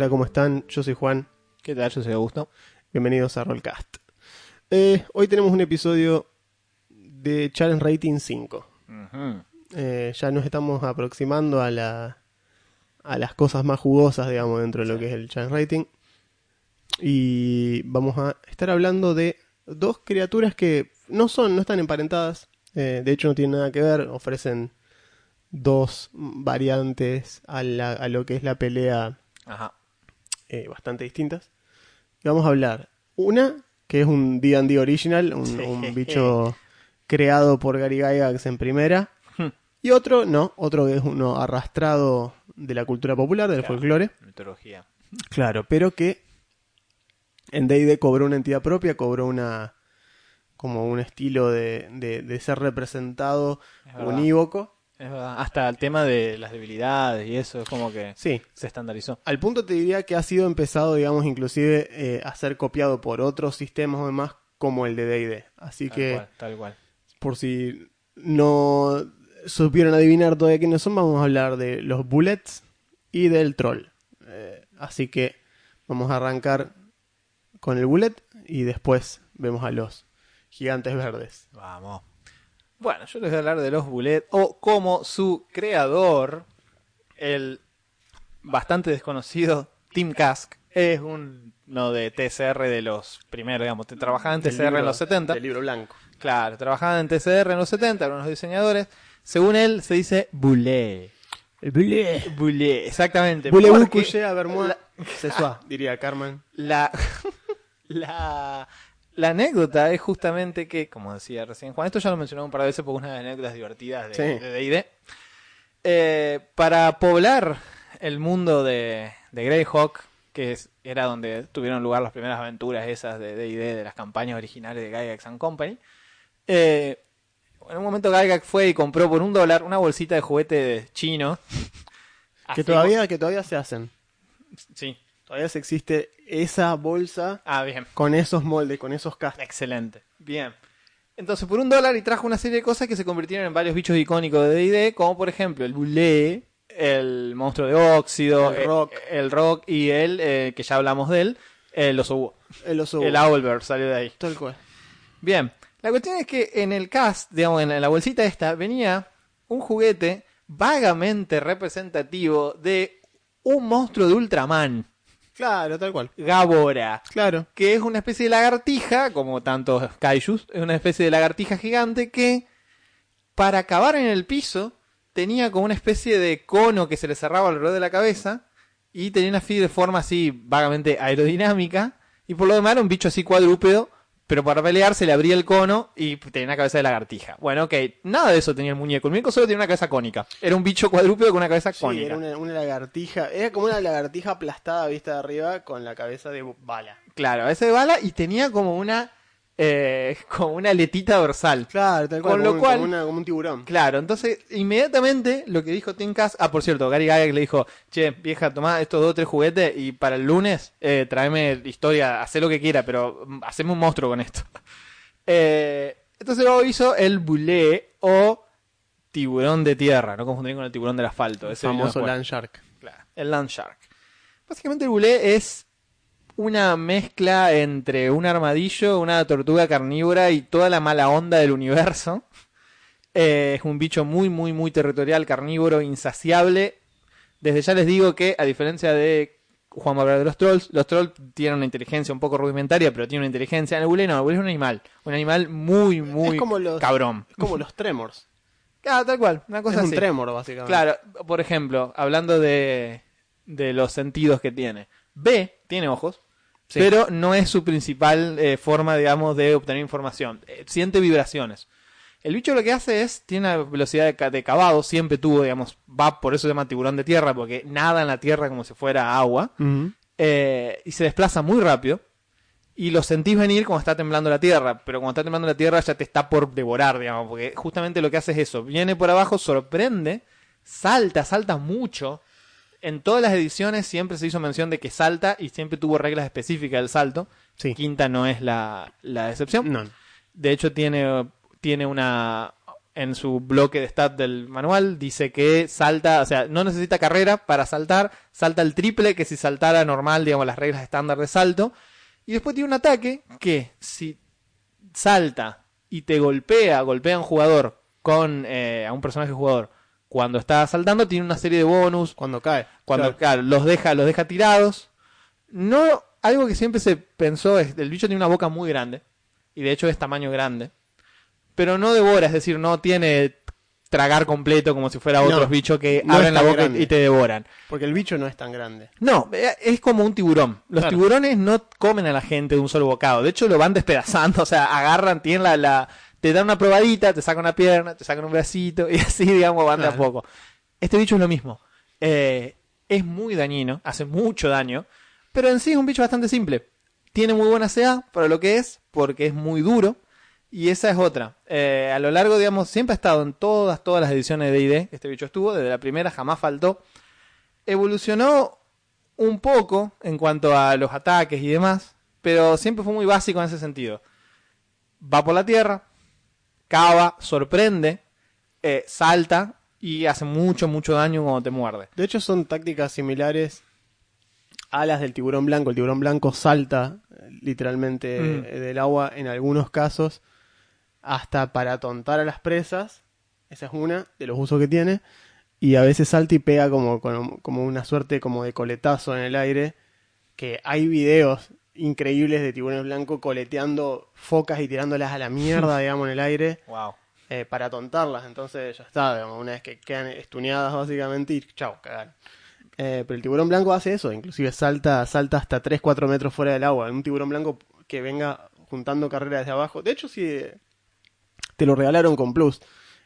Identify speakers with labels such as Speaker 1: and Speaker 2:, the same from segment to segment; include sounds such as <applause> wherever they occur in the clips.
Speaker 1: Hola, ¿cómo están? Yo soy Juan.
Speaker 2: ¿Qué tal? Yo soy Augusto.
Speaker 1: Bienvenidos a Rollcast. Eh, hoy tenemos un episodio de Challenge Rating 5. Eh, ya nos estamos aproximando a, la, a las cosas más jugosas, digamos, dentro de lo que es el Challenge Rating. Y vamos a estar hablando de dos criaturas que no son, no están emparentadas. Eh, de hecho, no tienen nada que ver. Ofrecen dos variantes a, la- a lo que es la pelea
Speaker 2: Ajá.
Speaker 1: Eh, bastante distintas. Y vamos a hablar una que es un D&D original, un, un bicho creado por Gary Gygax en primera, y otro no, otro que es uno arrastrado de la cultura popular, del
Speaker 2: Claro.
Speaker 1: folclore.
Speaker 2: Mitología.
Speaker 1: Claro, pero que en D&D cobró una entidad propia, cobró una como un estilo de, de- de ser representado unívoco.
Speaker 2: Es verdad. Hasta el tema de las debilidades y eso es como que
Speaker 1: Sí,
Speaker 2: se estandarizó.
Speaker 1: Al punto te diría que ha sido empezado, digamos, inclusive eh, a ser copiado por otros sistemas o demás como el de D&D. Así
Speaker 2: Tal
Speaker 1: que,
Speaker 2: cual, tal cual.
Speaker 1: por si no supieron adivinar todavía quiénes son, vamos a hablar de los bullets y del troll. Eh, así que vamos a arrancar con el bullet y después vemos a los gigantes verdes.
Speaker 2: Vamos. Bueno, yo les voy a hablar de los Bullet o como su creador, el bastante desconocido Tim Kask, es un no de TCR de los primeros, digamos, trabajaba en TCR en
Speaker 1: libro-
Speaker 2: los 70.
Speaker 1: Del libro blanco.
Speaker 2: Claro, trabajaba en TCR en los 70, algunos diseñadores. Según él, se dice Bullet.
Speaker 1: El bullet.
Speaker 2: Bullet, exactamente.
Speaker 1: Moi? Ce soir, diría Carmen.
Speaker 2: La, <laughs> la, la anécdota es justamente que, como decía recién Juan, esto ya lo mencionamos un par de veces porque una de las anécdotas divertidas de
Speaker 1: Sí.
Speaker 2: de D&D. Eh, para poblar el mundo de, de Greyhawk, que es- era donde tuvieron lugar las primeras aventuras esas de D&D, de las campañas originales de Gygax and Company, eh, en un momento Gygax fue y compró por un dólar una bolsita de juguete chino.
Speaker 1: Que todavía, que todavía se hacen.
Speaker 2: Sí.
Speaker 1: Todavía se existe esa bolsa
Speaker 2: Ah, bien.
Speaker 1: con esos moldes, con esos cascos.
Speaker 2: Excelente. Bien. Entonces, por un dólar y trajo una serie de cosas que se convirtieron en varios bichos icónicos de D&D, como por ejemplo el Bulé, el monstruo de óxido,
Speaker 1: El rock.
Speaker 2: eh, el rock y el, eh, que ya hablamos de él, el oso.
Speaker 1: El oso.
Speaker 2: El Owlbear salió de ahí.
Speaker 1: Tal cual.
Speaker 2: Bien. La cuestión es que en el cast, digamos, en la bolsita esta, venía un juguete vagamente representativo de un monstruo de Ultraman,
Speaker 1: Claro, tal cual.
Speaker 2: Gabora
Speaker 1: Claro.
Speaker 2: que es una especie de lagartija, como tantos kaijus, es una especie de lagartija gigante que para acabar en el piso tenía como una especie de cono que se le cerraba alrededor de la cabeza y tenía una forma así vagamente aerodinámica y por lo demás era un bicho así cuadrúpedo, pero para pelear se le abría el cono y tenía una cabeza de lagartija. Bueno, ok, nada de eso tenía el muñeco, el muñeco solo tenía una cabeza cónica. Era un bicho cuadrúpedo con una cabeza
Speaker 1: Sí,
Speaker 2: cónica.
Speaker 1: era una, una lagartija. Era como una lagartija aplastada vista de arriba con la cabeza de bala.
Speaker 2: Claro, ese de bala y tenía como una eh, <laughs> como una aletita dorsal.
Speaker 1: Claro, tal cual.
Speaker 2: Con lo
Speaker 1: como, un-
Speaker 2: cual-
Speaker 1: como una- como un tiburón.
Speaker 2: Claro, entonces inmediatamente lo que dijo Tim Cass, ah, por cierto, Gary Gygax le dijo, che, vieja, tomá estos dos o tres juguetes y para el lunes eh, tráeme historia, haz lo que quiera, pero mm, haceme un monstruo con esto. <laughs> Eh, entonces luego hizo el bulé o tiburón de tierra, no confundir con el tiburón del asfalto.
Speaker 1: El
Speaker 2: ese
Speaker 1: famoso. Land Shark.
Speaker 2: Claro, el Land Shark. Básicamente el bulé es una mezcla entre un armadillo, una tortuga carnívora y toda la mala onda del universo. Eh, es un bicho muy, muy, muy territorial, carnívoro, insaciable. Desde ya les digo que, a diferencia de Juan va a hablar de los trolls, los trolls tienen una inteligencia un poco rudimentaria, pero tienen una inteligencia. El no, el es un animal. Un animal muy, muy
Speaker 1: como los-
Speaker 2: cabrón.
Speaker 1: Es como los tremors.
Speaker 2: Ah, tal cual, una cosa
Speaker 1: es un tremor, básicamente.
Speaker 2: Claro, por ejemplo, hablando de, de los sentidos que tiene. B tiene ojos,
Speaker 1: Sí.
Speaker 2: pero no es su principal eh, forma, digamos, de obtener información. Eh, siente vibraciones. El bicho lo que hace es, tiene una velocidad de cavado, siempre tuvo, digamos, va, por eso se llama tiburón de tierra, porque nada en la tierra como si fuera agua, eh, y se desplaza muy rápido, y lo sentís venir cuando está temblando la tierra, pero cuando está temblando la tierra ya te está por devorar, digamos, porque justamente lo que hace es eso, viene por abajo, sorprende, salta, salta mucho. En todas las ediciones siempre se hizo mención de que salta y siempre tuvo reglas específicas del salto.
Speaker 1: Sí.
Speaker 2: Quinta no es la, la excepción.
Speaker 1: No.
Speaker 2: De hecho, tiene, tiene una. En su bloque de stat del manual dice que salta, o sea, no necesita carrera para saltar, salta el triple que si saltara normal, digamos, las reglas estándar de salto. Y después tiene un ataque que si salta y te golpea, golpea a un jugador con eh, a un personaje jugador cuando está saltando, tiene una serie de bonus,
Speaker 1: Cuando cae.
Speaker 2: cuando
Speaker 1: Claro.
Speaker 2: claro, los deja los deja tirados no algo que siempre se pensó es el bicho tiene una boca muy grande y de hecho es tamaño grande pero no devora es decir no tiene tragar completo como si fuera
Speaker 1: No,
Speaker 2: otros bichos que
Speaker 1: no
Speaker 2: abren la boca y-
Speaker 1: grande.
Speaker 2: y te devoran
Speaker 1: Porque el bicho no es tan grande.
Speaker 2: no, eh, es como un tiburón. Los
Speaker 1: Claro.
Speaker 2: tiburones no comen a la gente de un solo bocado. De hecho, lo van despedazando. <laughs> O sea, agarran, tienen la, la- te dan una probadita, te sacan una pierna, te sacan un bracito y <laughs> así, digamos, van de a poco. Este bicho es lo mismo. Eh, es muy dañino, hace mucho daño, pero en sí es un bicho bastante simple. Tiene muy buena CA para lo que es, porque es muy duro. Y esa es otra. Eh, a lo largo, digamos, siempre ha estado en todas, todas las ediciones de D&D. Este bicho estuvo, desde la primera jamás faltó. Evolucionó un poco en cuanto a los ataques y demás, pero siempre fue muy básico en ese sentido. Va por la tierra, cava, sorprende, eh, salta y hace mucho, mucho daño cuando te muerde.
Speaker 1: De hecho, son tácticas similares a las del tiburón blanco. El tiburón blanco salta eh, literalmente
Speaker 2: Mm.
Speaker 1: del agua en algunos casos hasta para tontar a las presas. Esa es una de los usos que tiene. Y a veces salta y pega como, como, como una suerte como de coletazo en el aire. Que hay videos increíbles de tiburones blancos coleteando focas y tirándolas a la mierda, <laughs> digamos, en el aire
Speaker 2: Wow.
Speaker 1: eh, para tontarlas. Entonces ya está, digamos, una vez que quedan estuneadas básicamente y chao, cagaron. Eh, pero el tiburón blanco hace eso, inclusive salta, salta hasta 3-4 metros fuera del agua. Un tiburón blanco que venga juntando carreras desde abajo. De hecho, si eh, te lo regalaron con Plus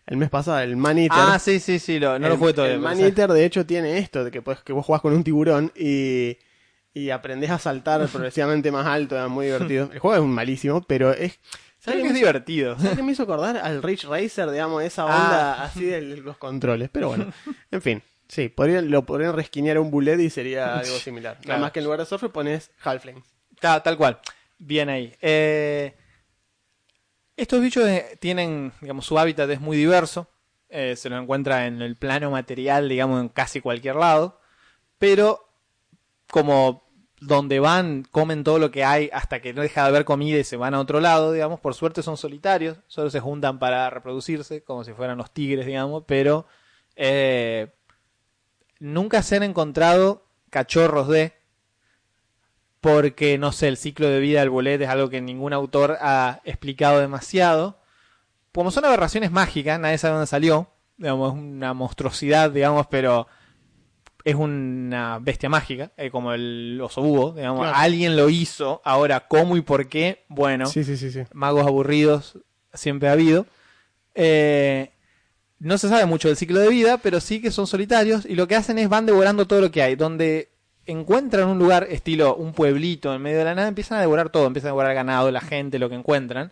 Speaker 1: el mes pasado, el Man Eater.
Speaker 2: Ah, sí, sí, sí, lo- no
Speaker 1: el,
Speaker 2: lo jugué todavía.
Speaker 1: El Man
Speaker 2: sí.
Speaker 1: Eater, de hecho, tiene esto, de que, puedes, que vos jugás con un tiburón y, y aprendés a saltar <laughs> progresivamente más alto, es muy divertido. El juego es malísimo, pero es...
Speaker 2: ¿Sabes
Speaker 1: ¿Sabes
Speaker 2: que
Speaker 1: qué
Speaker 2: es divertido?
Speaker 1: ¿Sabes qué me hizo acordar al Ridge Racer, digamos, esa
Speaker 2: Ah.
Speaker 1: onda así de los controles? Pero bueno, en fin. Sí, podrían, lo podrían resquinear a un bullet y sería <laughs> algo similar.
Speaker 2: Claro.
Speaker 1: Nada más que en lugar de surfer pones Halflings.
Speaker 2: Tal, tal cual. Bien ahí. Eh, estos bichos eh, tienen, digamos, su hábitat es muy diverso. Eh, se los encuentra en el plano material, digamos, en casi cualquier lado. Pero como donde van, comen todo lo que hay hasta que no deja de haber comida y se van a otro lado, digamos. Por suerte son solitarios, solo se juntan para reproducirse, como si fueran los tigres, digamos. Pero eh, nunca se han encontrado cachorros de porque no sé, el ciclo de vida del bolet es algo que ningún autor ha explicado demasiado. Como son aberraciones mágicas, nadie sabe dónde salió. Digamos, es una monstruosidad, digamos, pero es una bestia mágica, eh, como el oso búho, digamos.
Speaker 1: Claro.
Speaker 2: Alguien lo hizo, ahora cómo y por qué, bueno,
Speaker 1: Sí, sí, sí, sí.
Speaker 2: magos aburridos siempre ha habido. Eh, no se sabe mucho del ciclo de vida, pero sí que son solitarios y lo que hacen es van devorando todo lo que hay. Donde encuentran un lugar estilo un pueblito en medio de la nada, empiezan a devorar todo, empiezan a devorar ganado, la gente, lo que encuentran.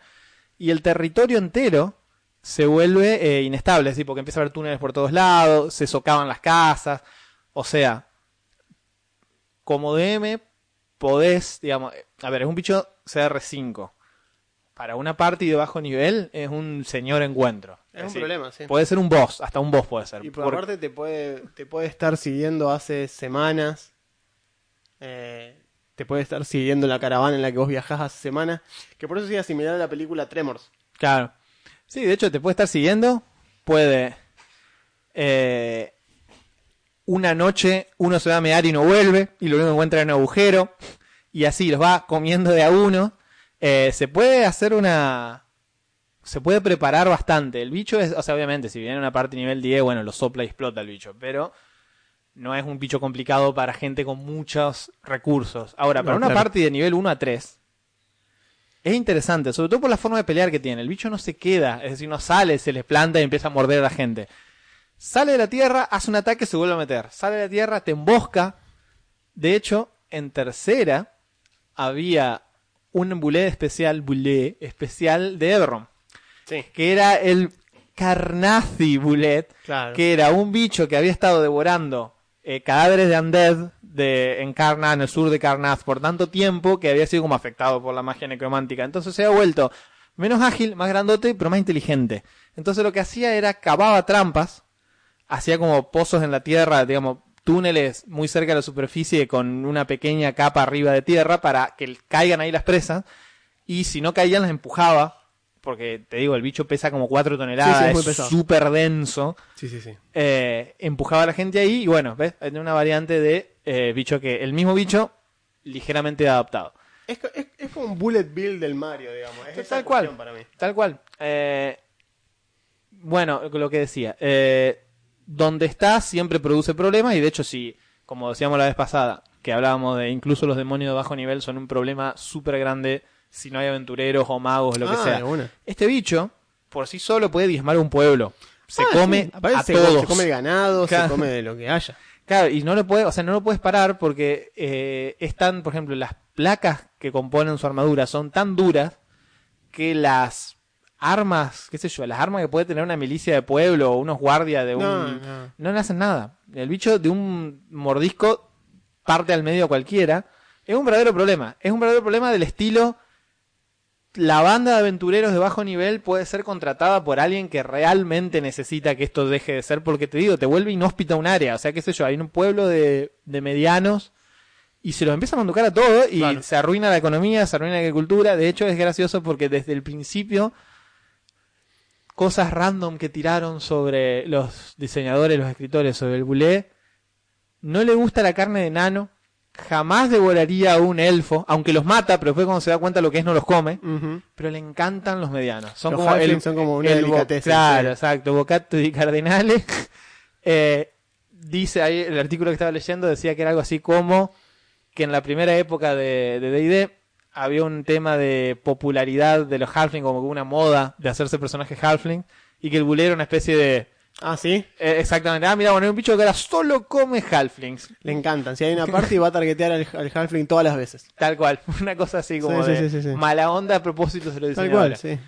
Speaker 2: Y el territorio entero se vuelve eh, inestable, ¿sí? porque empieza a haber túneles por todos lados, se socavan las casas. O sea, como DM podés, digamos, a ver, es un bicho CR5. Para una party de bajo nivel es un señor encuentro.
Speaker 1: Es un
Speaker 2: decir,
Speaker 1: problema, sí.
Speaker 2: Puede ser un boss, hasta un boss puede ser.
Speaker 1: Y por
Speaker 2: Por-
Speaker 1: aparte te puede, te puede estar siguiendo hace semanas. Eh, te puede estar siguiendo en la caravana en la que vos viajás hace semanas. Que por eso sería similar a la película Tremors.
Speaker 2: Claro. Sí, de hecho te puede estar siguiendo. Puede. eh, una noche uno se va a mear y no vuelve. Y que encuentra es un agujero. Y así los va comiendo de a uno. Eh, se puede hacer una. Se puede preparar bastante. El bicho es. O sea, obviamente, si viene una parte nivel 10, bueno, lo sopla y explota el bicho. Pero. No es un bicho complicado para gente con muchos recursos. Ahora, para
Speaker 1: No,
Speaker 2: una
Speaker 1: claro.
Speaker 2: party de nivel 1 a 3, es interesante, sobre todo por la forma de pelear que tiene. El bicho no se queda, es decir, no sale, se les planta y empieza a morder a la gente. Sale de la tierra, hace un ataque, se vuelve a meter. Sale de la tierra, te embosca. De hecho, en tercera había un bullet especial, especial de Eberron,
Speaker 1: Sí.
Speaker 2: que era el Carnazi Bullet,
Speaker 1: Claro.
Speaker 2: que era un bicho que había estado devorando eh, cadáveres de undead de, en Karna, en el sur de Karnaz, por tanto tiempo que había sido como afectado por la magia necromántica. Entonces se ha vuelto menos ágil, más grandote, pero más inteligente. Entonces lo que hacía era cavaba trampas, hacía como pozos en la tierra, digamos, túneles muy cerca de la superficie con una pequeña capa arriba de tierra para que caigan ahí las presas. Y si no caían, las empujaba. Porque te digo, el bicho pesa como 4 toneladas,
Speaker 1: Sí, sí, es
Speaker 2: súper denso
Speaker 1: Sí, sí, sí.
Speaker 2: eh, empujaba a la gente ahí y bueno, ¿ves? Hay una variante de eh, bicho que el mismo bicho ligeramente adaptado.
Speaker 1: Es, es, es como un bullet bill del Mario, digamos. Es
Speaker 2: tal cual.
Speaker 1: cuestión para mí.
Speaker 2: Tal cual. Eh, bueno, lo que decía, eh, donde está siempre produce problemas y de hecho si, como decíamos la vez pasada, que hablábamos de incluso los demonios de bajo nivel son un problema súper grande si no hay aventureros o magos, lo que
Speaker 1: Ah,
Speaker 2: sea. Este bicho, por sí solo, puede diezmar un pueblo. Se
Speaker 1: Ah,
Speaker 2: come
Speaker 1: sí.
Speaker 2: A
Speaker 1: se,
Speaker 2: todos.
Speaker 1: se come el ganado,
Speaker 2: Claro.
Speaker 1: se come de lo que haya.
Speaker 2: Claro, y no lo puede, o sea, no lo puedes parar porque eh, están, por ejemplo, las placas que componen su armadura son tan duras que las armas, qué sé yo, las armas que puede tener una milicia de pueblo o unos guardias de un...
Speaker 1: No,
Speaker 2: No,
Speaker 1: no.
Speaker 2: le hacen nada. El bicho de un mordisco parte al medio a cualquiera. Es un verdadero problema. Es un verdadero problema del estilo... La banda de aventureros de bajo nivel puede ser contratada por alguien que realmente necesita que esto deje de ser, porque te digo, te vuelve inhóspita un área. O sea, qué sé yo, hay un pueblo de, de medianos y se los empieza a manducar a todo y
Speaker 1: Claro.
Speaker 2: se arruina la economía, se arruina la agricultura. De hecho, es gracioso porque desde el principio cosas random que tiraron sobre los diseñadores, los escritores, sobre el bulé. No le gusta la carne de nano. Jamás devoraría a un elfo, aunque los mata, pero después cuando se da cuenta lo que es no los come. Pero le encantan los medianos. Son
Speaker 1: Los
Speaker 2: como el,
Speaker 1: son como una
Speaker 2: el Claro,
Speaker 1: sí.
Speaker 2: exacto. Bocato y cardinales. <laughs> Eh, dice ahí, el artículo que estaba leyendo decía que era algo así como que en la primera época de de D&D había un tema de popularidad de los halfling, como una moda de hacerse personajes halfling, y que el bulé era una especie de...
Speaker 1: Ah, sí.
Speaker 2: eh, exactamente, ah, mira, bueno, hay un bicho que ahora solo come halflings.
Speaker 1: Le encantan. Si hay una party, va a targetear al, al halfling todas las veces.
Speaker 2: Tal cual, <laughs> una cosa así como
Speaker 1: Sí,
Speaker 2: de
Speaker 1: sí, sí,
Speaker 2: mala onda a propósito se lo
Speaker 1: Tal
Speaker 2: diseñadora.
Speaker 1: cual, sí.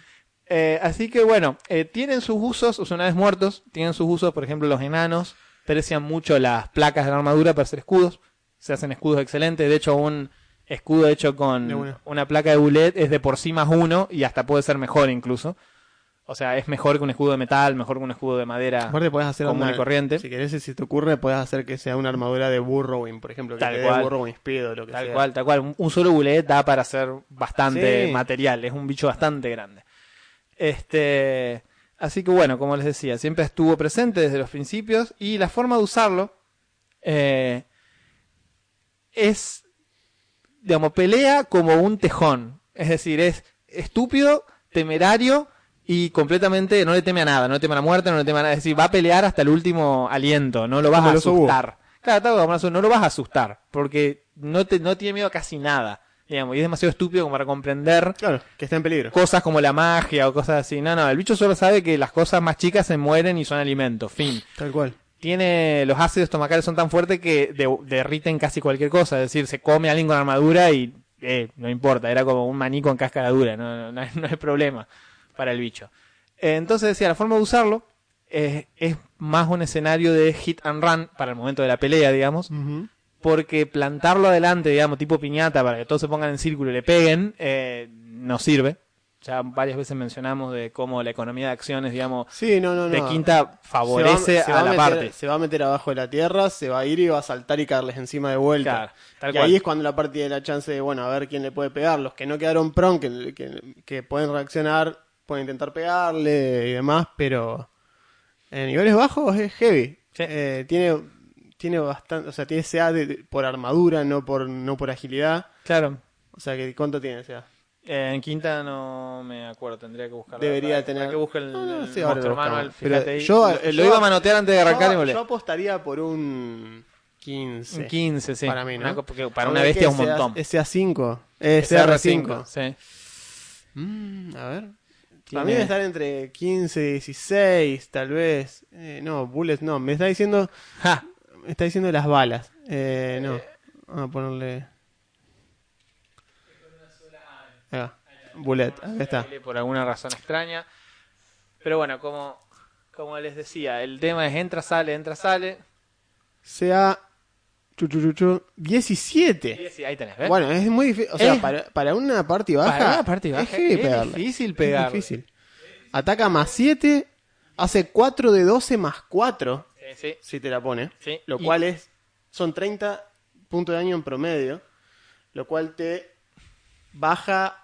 Speaker 2: Eh, así que bueno, eh, tienen sus usos, o sea, una vez muertos, tienen sus usos, por ejemplo, los enanos precian mucho las placas de la armadura para hacer escudos, se hacen escudos excelentes, de hecho un escudo hecho con
Speaker 1: una.
Speaker 2: una placa de bullet es de por sí más uno y hasta puede ser mejor incluso. O sea, es mejor que un escudo de metal, mejor que un escudo de madera
Speaker 1: Aparte puedes hacer
Speaker 2: común
Speaker 1: una-
Speaker 2: y corriente.
Speaker 1: Si querés, si te ocurre, puedes hacer que sea una armadura de Burrowing, por ejemplo. Que
Speaker 2: Tal
Speaker 1: te
Speaker 2: cual.
Speaker 1: Burrowing Speed o lo que
Speaker 2: Tal
Speaker 1: sea.
Speaker 2: cual, tal cual. Un, un solo bullet da para hacer bastante
Speaker 1: Sí.
Speaker 2: material. Es un bicho bastante grande. Este, así que bueno, como les decía, siempre estuvo presente desde los principios y la forma de usarlo eh, es, digamos, pelea como un tejón. Es decir, es estúpido, temerario y completamente no le teme a nada. No le teme a la muerte, no le teme a nada. Es decir, va a pelear hasta el último aliento. No lo vas
Speaker 1: Como
Speaker 2: a asustar. Claro, no lo vas a asustar porque no, te, no tiene miedo a casi nada. Digamos, y es demasiado estúpido como para comprender
Speaker 1: Claro, que está en peligro.
Speaker 2: cosas como la magia o cosas así. No, no, el bicho solo sabe que las cosas más chicas se mueren y son alimento. Fin.
Speaker 1: Tal cual.
Speaker 2: Tiene los ácidos estomacales son tan fuertes que de- derriten casi cualquier cosa. Es decir, se come a alguien con armadura y eh, no importa. Era como un maní con cáscara dura. No, no, no, hay- no hay problema para el bicho. Eh, entonces decía, la forma de usarlo es más un escenario de hit and run para el momento de la pelea, digamos porque plantarlo adelante, digamos, tipo piñata, para que todos se pongan en círculo y le peguen, eh, no sirve. Ya varias veces mencionamos de cómo la economía de acciones, digamos,
Speaker 1: Sí, no, no, no.
Speaker 2: de quinta favorece
Speaker 1: Se va- se
Speaker 2: a la
Speaker 1: meter-
Speaker 2: parte.
Speaker 1: Se va a meter abajo de la tierra, se va a ir y va a saltar y caerles encima de vuelta.
Speaker 2: Claro, tal
Speaker 1: y
Speaker 2: cual.
Speaker 1: ahí es cuando la parte de la chance de, bueno, a ver quién le puede pegar. Los que no quedaron pron, que, que, que pueden reaccionar, pueden intentar pegarle y demás, pero en niveles bajos es heavy.
Speaker 2: Sí.
Speaker 1: Eh, tiene tiene bastante, o sea, tiene CA de- por armadura, no por no por agilidad.
Speaker 2: Claro.
Speaker 1: O sea, que ¿cuánto tiene CA?
Speaker 2: Eh, en quinta no me acuerdo, tendría que buscar.
Speaker 1: Debería tener-
Speaker 2: que buscar el,
Speaker 1: No, no,
Speaker 2: el
Speaker 1: sí, ahora
Speaker 2: Monster
Speaker 1: lo.
Speaker 2: Manual, fíjate ahí.
Speaker 1: yo-
Speaker 2: lo, lo
Speaker 1: yo-
Speaker 2: iba a manotear antes de arrancar y
Speaker 1: yo,
Speaker 2: volé.
Speaker 1: yo apostaría por un 15.
Speaker 2: Un 15, sí.
Speaker 1: Para mí, ¿no?
Speaker 2: Una porque para una bestia es un montón.
Speaker 1: es CA5. Es CR5.
Speaker 2: sí.
Speaker 1: Mm, a ver.
Speaker 2: Tiene-
Speaker 1: Para mí debe estar entre 15 y 16, tal vez. Eh, no, bullets no. Me está diciendo,
Speaker 2: Ja,
Speaker 1: me está diciendo las balas. Eh, no. Vamos a ponerle. Bullet, ahí está.
Speaker 2: por alguna razón extraña. Pero bueno, como, como les decía, el tema es entra, sale, entra, sale.
Speaker 1: Sea. chu, chu, chu, chu, 17.
Speaker 2: Y sí, ahí tenés, ¿ves?
Speaker 1: Bueno, es muy difícil. O sea,
Speaker 2: Es-
Speaker 1: para, para una party baja.
Speaker 2: Para una party baja
Speaker 1: es, heavy
Speaker 2: es
Speaker 1: pegarle.
Speaker 2: difícil
Speaker 1: Es
Speaker 2: pegarle.
Speaker 1: difícil. Ataca más 7. Hace 4 de 12 más 4.
Speaker 2: Sí, sí,
Speaker 1: Si te la pone.
Speaker 2: sí.
Speaker 1: Lo
Speaker 2: Y-
Speaker 1: cual es. Son 30 puntos de daño en promedio. Lo cual te baja.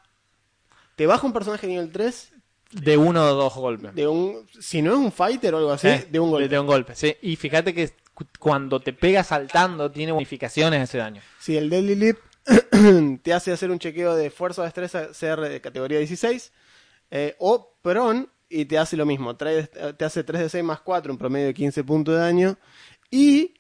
Speaker 1: Te baja un personaje nivel 3
Speaker 2: De uno o dos golpes.
Speaker 1: de un. Si no es un fighter o algo así,
Speaker 2: Eh,
Speaker 1: de un golpe.
Speaker 2: De un golpe, sí. Y fíjate que cu- cuando te pega saltando tiene bonificaciones ese daño.
Speaker 1: Si el Deadly Lip <clears throat> te hace hacer un chequeo de fuerza o destreza CR de categoría 16, eh, o Pron y te hace lo mismo, trae- te hace 3 de 6 más 4, un promedio de 15 puntos de daño, y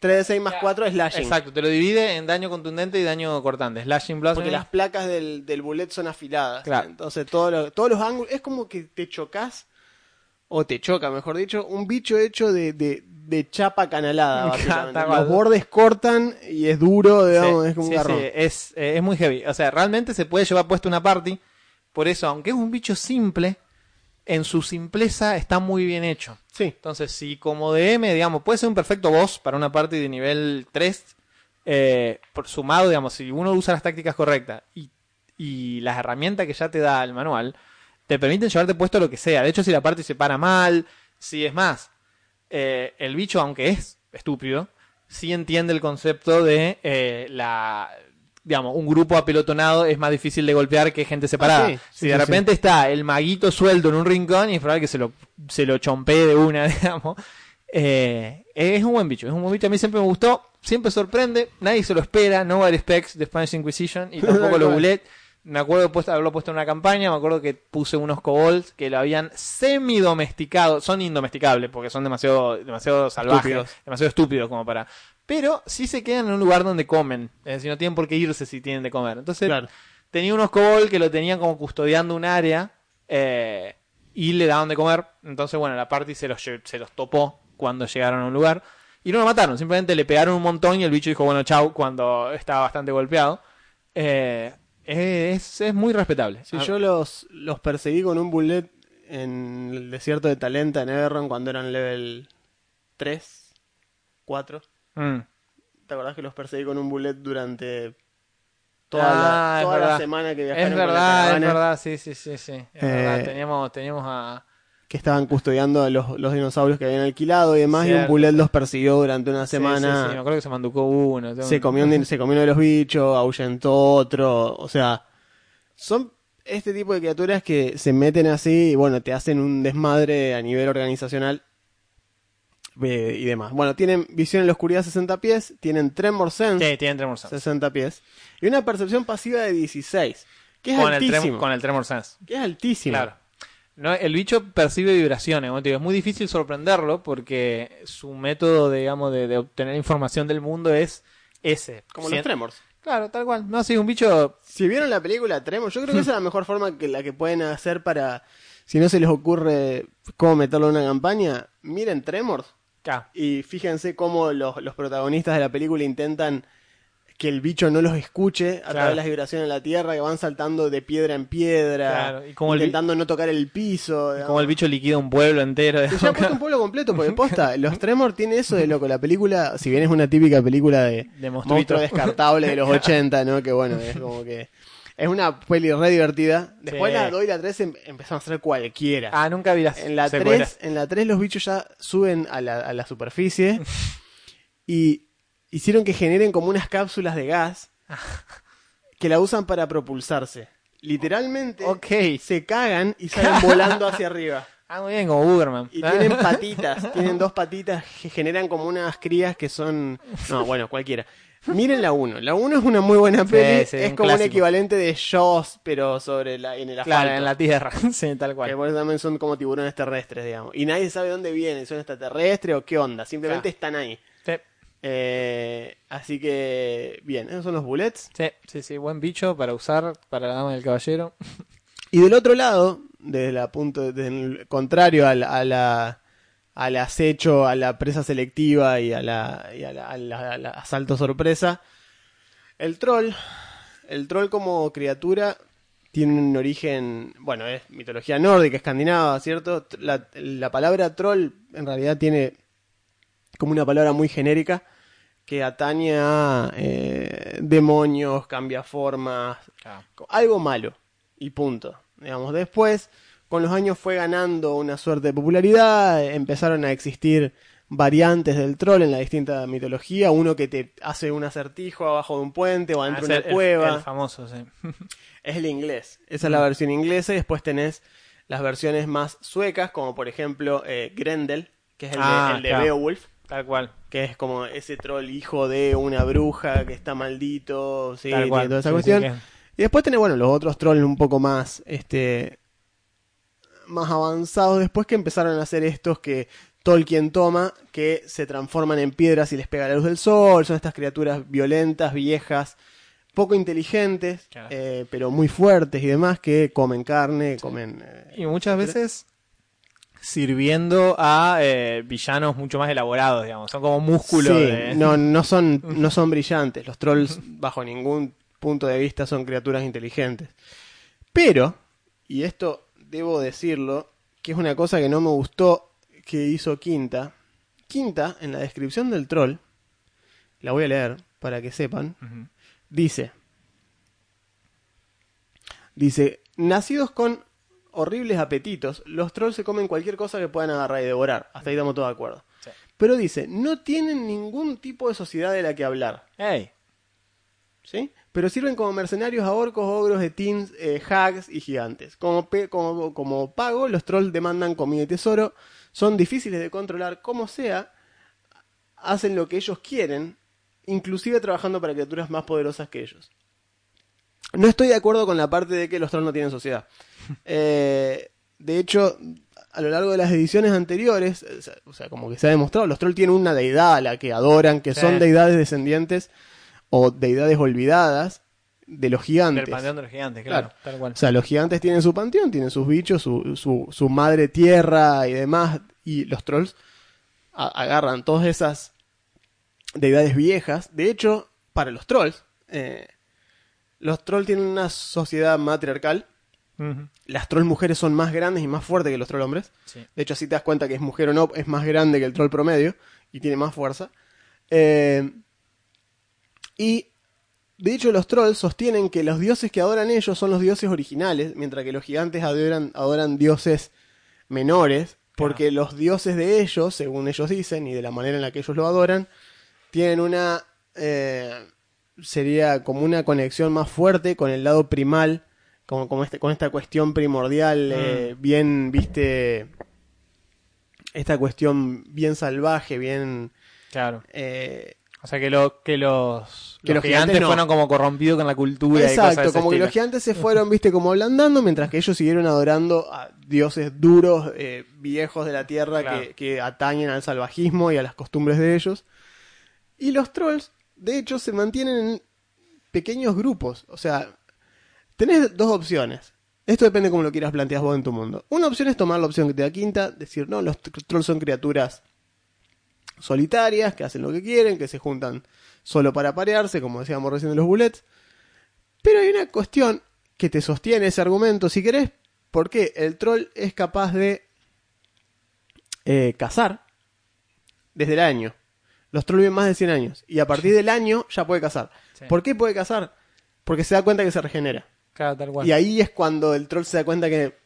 Speaker 1: 3 de 6 más 4 slashing.
Speaker 2: Exacto, te lo divide en daño contundente y daño cortante. Slashing Blast.
Speaker 1: Porque las placas del, del bullet son afiladas.
Speaker 2: Claro.
Speaker 1: Entonces todo lo- todos los ángulos, es como que te chocas, o te choca, mejor dicho, un bicho hecho de, de, de chapa canalada. <laughs> Básicamente. Los bordes cortan y es duro, digamos,
Speaker 2: Sí,
Speaker 1: es como
Speaker 2: sí,
Speaker 1: un garrón.
Speaker 2: sí, es, eh, es muy heavy. O sea, realmente se puede llevar puesto una party. Por eso, aunque es un bicho simple, en su simpleza está muy bien hecho.
Speaker 1: Sí.
Speaker 2: Entonces, si como DM, digamos, puede ser un perfecto boss para una party de nivel 3, eh, por sumado, digamos, si uno usa las tácticas correctas y, y las herramientas que ya te da el manual, te permiten llevarte puesto lo que sea. De hecho, si la party se para mal, si es más, eh, el bicho, aunque es estúpido, sí entiende el concepto de eh, la digamos, un grupo apelotonado es más difícil de golpear que gente separada.
Speaker 1: Ah, sí,
Speaker 2: si
Speaker 1: sí,
Speaker 2: de
Speaker 1: sí,
Speaker 2: repente está el maguito suelto en un rincón y es probable que se lo, se lo chompee de una, <laughs> digamos. Eh, es un buen bicho, es un buen bicho. A mí siempre me gustó, siempre sorprende, nadie se lo espera, no vale specs de Spanish Inquisition y <laughs> tampoco
Speaker 1: cual.
Speaker 2: bullet. Me acuerdo puesto, haberlo puesto en una campaña, me acuerdo que puse unos kobolds que lo habían semi-domesticado. Son indomesticables porque son demasiado, demasiado salvajes,
Speaker 1: Estúpidos.
Speaker 2: demasiado estúpidos como para. Pero sí se quedan en un lugar donde comen. Es decir, no tienen por qué irse si tienen de comer. Entonces,
Speaker 1: Claro.
Speaker 2: tenía unos kobolds que lo tenían como custodiando un área eh, y le daban de comer. Entonces, bueno, la party se los, se los topó cuando llegaron a un lugar. Y no lo mataron, simplemente le pegaron un montón y el bicho dijo, bueno, chau, cuando estaba bastante golpeado. Eh, es, es muy respetable.
Speaker 1: Si yo los, los perseguí con un bullet en el desierto de Talenta en Everron cuando eran level 3, 4.
Speaker 2: Mm.
Speaker 1: ¿Te acordás que los perseguí con un bullet durante toda,
Speaker 2: Ah,
Speaker 1: la,
Speaker 2: es
Speaker 1: toda la semana que
Speaker 2: Es
Speaker 1: viajaron con la
Speaker 2: verdad, es
Speaker 1: caravana?
Speaker 2: verdad, sí, sí, sí, sí. Es verdad,
Speaker 1: Eh,
Speaker 2: teníamos, teníamos a...
Speaker 1: Que estaban custodiando a los, los dinosaurios que habían alquilado y demás. Y un bullet los persiguió durante una
Speaker 2: sí,
Speaker 1: semana.
Speaker 2: sí, sí, me acuerdo que se manducó uno.
Speaker 1: se comió, un- se comió uno de los bichos, ahuyentó otro, o sea, son este tipo de criaturas que se meten así y bueno, te hacen un desmadre a nivel organizacional eh, y demás. Bueno, tienen visión en la oscuridad 60 pies, tienen Tremor Sense
Speaker 2: Sí, tienen Tremor Sense.
Speaker 1: 60 pies y una percepción pasiva de 16, que es
Speaker 2: Con el,
Speaker 1: altísimo,
Speaker 2: trem- con el Tremor Sense.
Speaker 1: que es altísimo.
Speaker 2: Claro. No, el bicho percibe vibraciones, es muy difícil sorprenderlo porque su método, digamos, de, de obtener información del mundo es ese.
Speaker 1: Como los Tremors.
Speaker 2: Claro, tal cual. No, sí, un bicho...
Speaker 1: Si vieron la película Tremor, yo creo que esa es la <laughs> mejor forma que la que pueden hacer para, si no se les ocurre cómo meterlo en una campaña, miren Tremors. Y fíjense cómo los, los protagonistas de la película intentan que el bicho no los escuche a
Speaker 2: Claro.
Speaker 1: través de las vibraciones en la tierra, que van saltando de piedra en piedra,
Speaker 2: Claro, y como el bi-
Speaker 1: intentando no tocar el piso.
Speaker 2: como el bicho liquida un pueblo entero.
Speaker 1: Ha puesto un pueblo completo, porque posta, <laughs> los Tremor tiene eso de loco. La película, si bien es una típica película de,
Speaker 2: De
Speaker 1: monstruo descartable de los <laughs> 80, ¿no? Que bueno, es como que. Es una peli re divertida. Después
Speaker 2: Sí.
Speaker 1: la 2 y la 3 em- empezaron a ser cualquiera.
Speaker 2: Ah, nunca vi las
Speaker 1: En la,
Speaker 2: secuelas.
Speaker 1: 3, en la 3 los bichos ya suben a la, a la superficie <laughs> y hicieron que generen como unas cápsulas de gas <laughs> que la usan para propulsarse. Literalmente
Speaker 2: Ok.
Speaker 1: se cagan y salen <laughs> volando hacia arriba.
Speaker 2: Ah, muy bien, como Uberman.
Speaker 1: Y tienen patitas, tienen dos patitas que generan como unas crías que son... No, bueno, cualquiera. Miren la 1. La 1 es una muy buena peli.
Speaker 2: sí,
Speaker 1: es
Speaker 2: un
Speaker 1: como un equivalente de Jaws, pero sobre la, en el asfalto.
Speaker 2: Claro, en la tierra. <laughs> sí, tal
Speaker 1: Que
Speaker 2: cual.
Speaker 1: por eso también son como tiburones terrestres, digamos. Y nadie sabe dónde vienen, son extraterrestres o qué onda. Simplemente
Speaker 2: Claro.
Speaker 1: están ahí.
Speaker 2: Sí.
Speaker 1: Eh, así que, bien, esos son los bullets.
Speaker 2: Sí, sí, sí, buen bicho para usar para la dama del caballero. <laughs>
Speaker 1: Y del otro lado, desde la punto, desde el contrario a la, a la- al acecho, a la presa selectiva y, a la, y a la- al- al asalto sorpresa, el troll, el troll como criatura tiene un origen, bueno, es mitología nórdica, escandinava, ¿cierto? La, la palabra troll en realidad tiene como una palabra muy genérica que atañe a eh, demonios, cambia formas, algo malo y punto. Digamos, después, con los años fue ganando una suerte de popularidad, empezaron a existir variantes del troll en la distinta mitología, uno que te hace un acertijo abajo de un puente o adentro
Speaker 2: Ah,
Speaker 1: de una
Speaker 2: el-
Speaker 1: cueva.
Speaker 2: El, famoso, sí. <laughs>
Speaker 1: Es el inglés. Esa es la versión inglesa y después tenés las versiones más suecas, como por ejemplo eh, Grendel, que es el
Speaker 2: Ah,
Speaker 1: de, el de
Speaker 2: claro.
Speaker 1: Beowulf,
Speaker 2: Tal cual.
Speaker 1: que es como ese troll hijo de una bruja que está maldito, sí,
Speaker 2: Tal cual.
Speaker 1: toda esa
Speaker 2: Sí, sí,
Speaker 1: cuestión.
Speaker 2: que-
Speaker 1: Y después tenés, bueno, los otros trolls un poco más, este, más avanzados después que empezaron a hacer estos que Tolkien toma, que se transforman en piedras y les pega la luz del sol, son estas criaturas violentas, viejas, poco inteligentes,
Speaker 2: Claro.
Speaker 1: eh, pero muy fuertes y demás, que comen carne, comen... eh,
Speaker 2: Y muchas veces sirviendo a eh, villanos mucho más elaborados, digamos. Son como músculos
Speaker 1: Sí,
Speaker 2: de...
Speaker 1: no, no, son, <laughs> no son brillantes. Los trolls, bajo ningún punto de vista, son criaturas inteligentes. Pero, y esto debo decirlo, que es una cosa que no me gustó que hizo Quinta. Quinta, en la descripción del troll, la voy a leer para que sepan, dice, dice, nacidos con horribles apetitos, los trolls se comen cualquier cosa que puedan agarrar y devorar. Hasta ahí estamos todos de acuerdo.
Speaker 2: Sí.
Speaker 1: Pero dice, no tienen ningún tipo de sociedad de la que hablar.
Speaker 2: Ey,
Speaker 1: ¿Sí? Pero sirven como mercenarios a orcos, ogros, etins, eh, hags y gigantes. Como, pe- como, como pago, los trolls demandan comida y tesoro. Son difíciles de controlar, como sea. Hacen lo que ellos quieren, inclusive trabajando para criaturas más poderosas que ellos. No estoy de acuerdo con la parte de que los trolls no tienen sociedad. <laughs> Eh, de hecho, a lo largo de las ediciones anteriores, o sea, o sea, como que se ha demostrado, los trolls tienen una deidad a la que adoran, que
Speaker 2: Sí.
Speaker 1: son deidades descendientes o deidades olvidadas de los gigantes.
Speaker 2: del panteón de los gigantes, claro.
Speaker 1: Claro.
Speaker 2: Tal cual.
Speaker 1: O sea, los gigantes tienen su panteón, tienen sus bichos, su, su, su madre tierra y demás, y los trolls agarran todas esas deidades viejas. De hecho, para los trolls, eh, los trolls tienen una sociedad matriarcal. Las troll mujeres son más grandes y más fuertes que los troll hombres.
Speaker 2: Sí.
Speaker 1: De hecho, si te das cuenta que es mujer o no, es más grande que el troll promedio y tiene más fuerza. Eh, y de hecho, los trolls sostienen que los dioses que adoran ellos son los dioses originales, mientras que los gigantes adoran, adoran dioses menores, porque los dioses de ellos, según ellos dicen, y de la manera en la que ellos lo adoran, tienen una. eh, sería como una conexión más fuerte con el lado primal, como, como este, con esta cuestión primordial, eh, bien, viste. Esta cuestión bien salvaje, bien.
Speaker 2: Claro.
Speaker 1: eh,
Speaker 2: O sea, que, lo, que los,
Speaker 1: Que
Speaker 2: los gigantes,
Speaker 1: gigantes no.
Speaker 2: fueron como corrompidos con la cultura y cosas de
Speaker 1: Exacto,
Speaker 2: ese
Speaker 1: como que los gigantes se fueron, viste, como ablandando, mientras que ellos siguieron adorando a dioses duros, eh, viejos de la tierra
Speaker 2: Claro.
Speaker 1: que, que atañen al salvajismo y a las costumbres de ellos. Y los trolls, de hecho, se mantienen en pequeños grupos. O sea, tenés dos opciones. Esto depende cómo lo quieras plantear vos en tu mundo. Una opción es tomar la opción que te da quinta, decir, no, los tr- trolls son criaturas solitarias, que hacen lo que quieren, que se juntan solo para parearse, como decíamos recién de los bullets. Pero hay una cuestión que te sostiene ese argumento, si querés, porque el troll es capaz de eh, cazar desde el año. Los trolls viven más de 100 años y a partir del año ya puede cazar.
Speaker 2: Sí.
Speaker 1: ¿Por qué puede cazar? Porque se da cuenta que se regenera.
Speaker 2: Claro, tal cual.
Speaker 1: Y ahí es cuando el troll se da cuenta que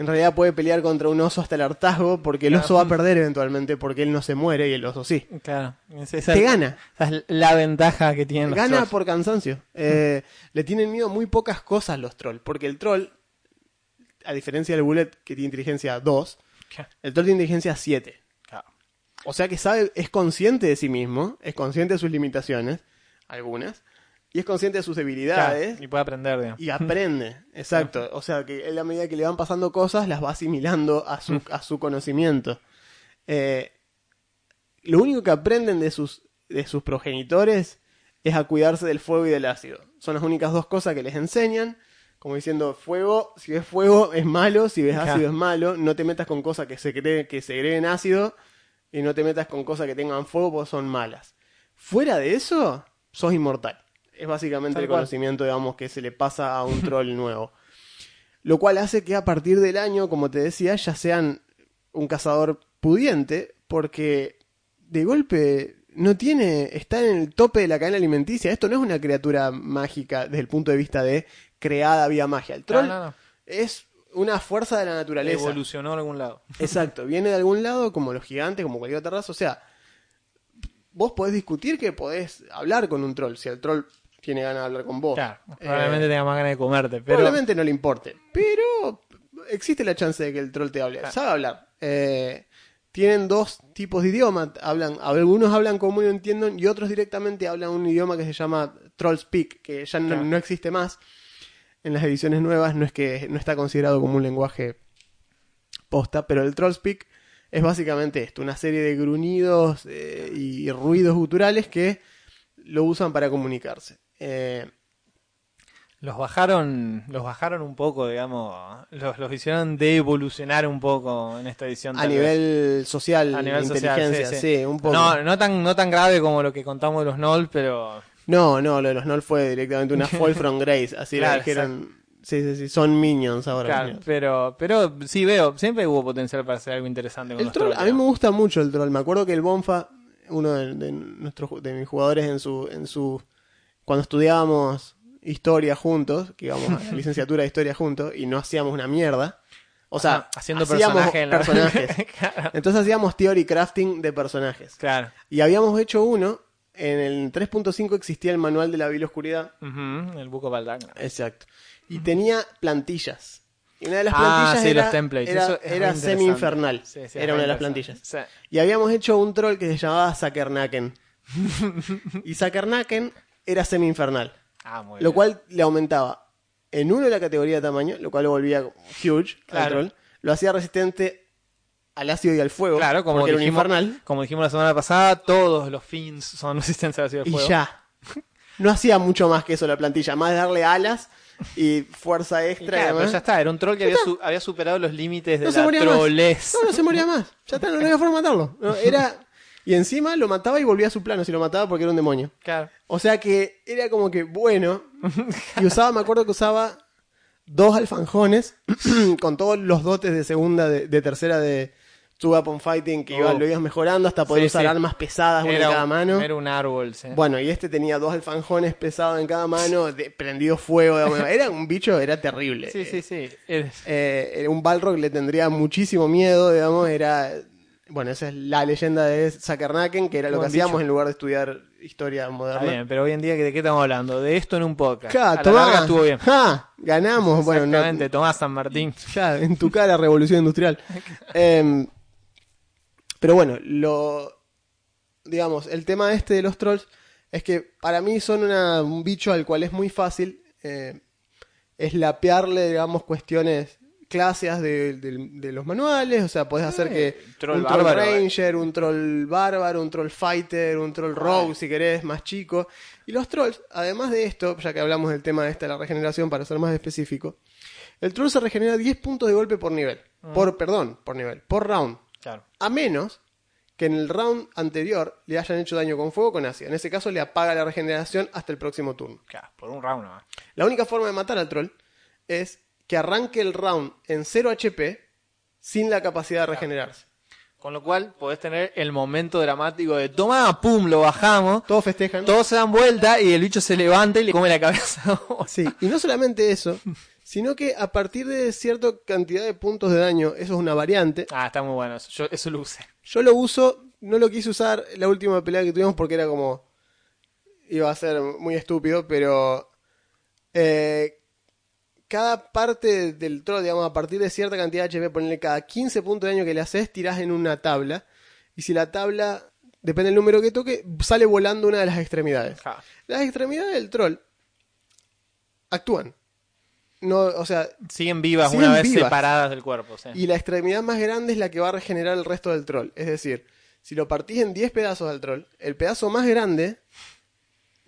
Speaker 1: en realidad puede pelear contra un oso hasta el hartazgo porque el
Speaker 2: Claro.
Speaker 1: oso va a perder eventualmente porque él no se muere y el oso sí.
Speaker 2: Claro. Es- esa-
Speaker 1: Te gana.
Speaker 2: Esa es la ventaja que tienen los
Speaker 1: Gana
Speaker 2: trolls.
Speaker 1: por cansancio. Eh, <laughs> le tienen miedo muy pocas cosas los trolls. Porque el troll, a diferencia del bullet que tiene inteligencia 2, el troll tiene inteligencia 7.
Speaker 2: Claro.
Speaker 1: O sea que sabe, es consciente de sí mismo, es consciente de sus limitaciones, algunas, y es consciente de sus debilidades.
Speaker 2: Claro, Y puede aprender, digamos.
Speaker 1: Y aprende, <laughs> exacto. O sea que él a medida que le van pasando cosas, las va asimilando a su, a su conocimiento. Eh, lo único que aprenden de sus de sus progenitores es a cuidarse del fuego y del ácido. Son las únicas dos cosas que les enseñan. Como diciendo, fuego, si ves fuego es malo, si ves ácido es malo. No te metas con cosas que, secre- que segreguen ácido y no te metas con cosas que tengan fuego porque son malas. Fuera de eso, sos inmortal. Es básicamente
Speaker 2: Tal
Speaker 1: el
Speaker 2: cual.
Speaker 1: conocimiento, digamos, que se le pasa a un troll <laughs> nuevo. Lo cual hace que a partir del año, como te decía, ya sean un cazador pudiente, porque de golpe no tiene, está en el tope de la cadena alimenticia. Esto no es una criatura mágica desde el punto de vista de creada vía magia. El troll
Speaker 2: No, no, no.
Speaker 1: es una fuerza de la naturaleza.
Speaker 2: Evolucionó a algún lado. <laughs>
Speaker 1: Exacto, viene de algún lado, como los gigantes, como cualquier otra raza. O sea, vos podés discutir que podés hablar con un troll, si el troll tiene ganas de hablar con vos.
Speaker 2: Claro,
Speaker 1: Eh,
Speaker 2: probablemente tenga más ganas de comerte, pero
Speaker 1: Probablemente no le importe, pero existe la chance de que el troll te hable.
Speaker 2: Claro.
Speaker 1: Sabe hablar. Eh, tienen dos tipos de idioma. Hablan, algunos hablan común y lo entienden, y otros directamente hablan un idioma que se llama Troll Speak, que ya no,
Speaker 2: Claro.
Speaker 1: no existe más. En las ediciones nuevas no es que no está considerado como un lenguaje posta, pero el Troll Speak es básicamente esto, una serie de gruñidos eh, y ruidos guturales que lo usan para comunicarse. Eh,
Speaker 2: los bajaron, los bajaron un poco, digamos, los, los hicieron de evolucionar un poco en esta edición.
Speaker 1: a
Speaker 2: tal vez.
Speaker 1: nivel social,
Speaker 2: a nivel social,
Speaker 1: inteligencia,
Speaker 2: sí, sí.
Speaker 1: un poco.
Speaker 2: No, no tan, no tan grave como lo que contamos de los Noll, pero
Speaker 1: No, no, lo de los Null fue directamente una <laughs> Fall from Grace, así le
Speaker 2: Claro,
Speaker 1: dijeron. Sí, sí, sí, son minions ahora.
Speaker 2: claro,
Speaker 1: minions.
Speaker 2: pero, pero sí veo, siempre hubo potencial para hacer algo interesante con
Speaker 1: El
Speaker 2: los
Speaker 1: troll,
Speaker 2: trolls,
Speaker 1: a mí me gusta mucho el troll. Me acuerdo que el Bonfa, uno de, de nuestros de mis jugadores en su, en su, cuando estudiábamos historia juntos, que íbamos a <laughs> licenciatura de historia juntos y no hacíamos una mierda. O sea,
Speaker 2: Ajá, haciendo
Speaker 1: hacíamos
Speaker 2: personaje en la-
Speaker 1: personajes. <laughs>
Speaker 2: Claro.
Speaker 1: Entonces hacíamos theory crafting de personajes.
Speaker 2: Claro.
Speaker 1: Y habíamos hecho uno, en el 3.5 existía el manual de la Vil Oscuridad.
Speaker 2: Ujú, el buco Baldac.
Speaker 1: Exacto. Y tenía plantillas. Y una de las
Speaker 2: Ah,
Speaker 1: plantillas
Speaker 2: sí,
Speaker 1: era,
Speaker 2: los templates.
Speaker 1: era,
Speaker 2: Eso
Speaker 1: semi-infernal.
Speaker 2: Sí, sí,
Speaker 1: era una de las plantillas. Y habíamos hecho un troll que se llamaba Sakernaken. <laughs> y Sakernaken era semi-infernal.
Speaker 2: Ah, muy
Speaker 1: Lo
Speaker 2: bien.
Speaker 1: cual le aumentaba en uno la categoría de tamaño, lo cual lo volvía huge al
Speaker 2: Claro.
Speaker 1: troll. Lo hacía resistente al ácido y al fuego.
Speaker 2: Claro, como dijimos,
Speaker 1: era un infernal.
Speaker 2: como dijimos la semana pasada, todos los fins son <laughs> resistentes al ácido
Speaker 1: Y
Speaker 2: fuego.
Speaker 1: ya. No hacía mucho más que eso la plantilla, más de darle alas y fuerza
Speaker 2: Y
Speaker 1: extra. y
Speaker 2: pero ya está, era un troll que había, su- había superado los límites de
Speaker 1: No se
Speaker 2: la
Speaker 1: moría más.
Speaker 2: trollez.
Speaker 1: No, no se moría más. Ya está, no había forma de matarlo. No, era... Y encima lo mataba y volvía a su plano si lo mataba porque era un demonio.
Speaker 2: Claro.
Speaker 1: O sea que era como que bueno. Y usaba, me acuerdo que usaba dos alfanjones <clears throat> con todos los dotes de segunda, de, de tercera de Two Weapon Fighting que iba-
Speaker 2: Oh.
Speaker 1: lo ibas mejorando hasta poder
Speaker 2: Sí,
Speaker 1: usar
Speaker 2: sí.
Speaker 1: armas pesadas una en cada mano.
Speaker 2: era un árbol, sí.
Speaker 1: Bueno, y este tenía dos alfanjones pesados en cada mano, de, prendido fuego. Era un bicho, era terrible.
Speaker 2: sí, sí, sí.
Speaker 1: Eh, era un Balrog le tendría muchísimo miedo, digamos, era... Bueno, esa es la leyenda de Sakernaken, que era lo que hacíamos en lugar de estudiar historia
Speaker 2: Está
Speaker 1: moderna.
Speaker 2: bien, pero hoy en día, ¿de qué estamos hablando? De esto en un podcast.
Speaker 1: Ja,
Speaker 2: a la
Speaker 1: tomá.
Speaker 2: larga estuvo bien.
Speaker 1: Ja, ganamos. Bueno, no-
Speaker 2: Tomás San Martín.
Speaker 1: ya, en tu cara, revolución industrial. <laughs> Em, pero bueno, lo. Digamos, el tema este de los trolls es que para mí son una- un bicho al cual es muy fácil eh, eslapearle, digamos, cuestiones clases de, de- de los manuales. O sea, podés hacer que
Speaker 2: Eh, troll
Speaker 1: un troll
Speaker 2: bárbaro, eh.
Speaker 1: ranger, un troll bárbaro, un troll fighter, un troll rogue, si querés, más chico. Y los trolls, además de esto, ya que hablamos del tema de esta, la regeneración, para ser más específico, el troll se regenera 10 puntos de golpe por nivel. Por, perdón, por nivel, por round.
Speaker 2: Claro.
Speaker 1: A menos que en el round anterior le hayan hecho daño con fuego o con ácido. En ese caso le apaga la regeneración hasta el próximo turno.
Speaker 2: Claro, por un round nomás.
Speaker 1: La única forma de matar al troll es que arranque el round en 0 HP sin la capacidad de regenerarse.
Speaker 2: Con lo cual podés tener el momento dramático de toma, pum, lo bajamos.
Speaker 1: Todos festejan.
Speaker 2: Todos se dan vuelta y el bicho se levanta y le come la cabeza. <laughs>
Speaker 1: Sí, y no solamente eso, sino que a partir de cierta cantidad de puntos de daño, eso es una variante,
Speaker 2: ah, está muy bueno. Eso, yo, eso lo usé.
Speaker 1: Yo lo uso, no lo quise usar la última pelea que tuvimos porque era como. iba a ser muy estúpido, pero. eh, cada parte del troll, digamos, a partir de cierta cantidad de HP, ponerle cada 15 puntos de daño que le haces, tirás en una tabla. Y si la tabla, depende del número que toque, sale volando una de las extremidades.
Speaker 2: Ja.
Speaker 1: Las extremidades del troll actúan. No, o sea,
Speaker 2: Siguen vivas
Speaker 1: Siguen
Speaker 2: una vez
Speaker 1: vivas.
Speaker 2: separadas del cuerpo. sí.
Speaker 1: y la extremidad más grande es la que va a regenerar el resto del troll. Es decir, Si lo partís en 10 pedazos al troll, el pedazo más grande,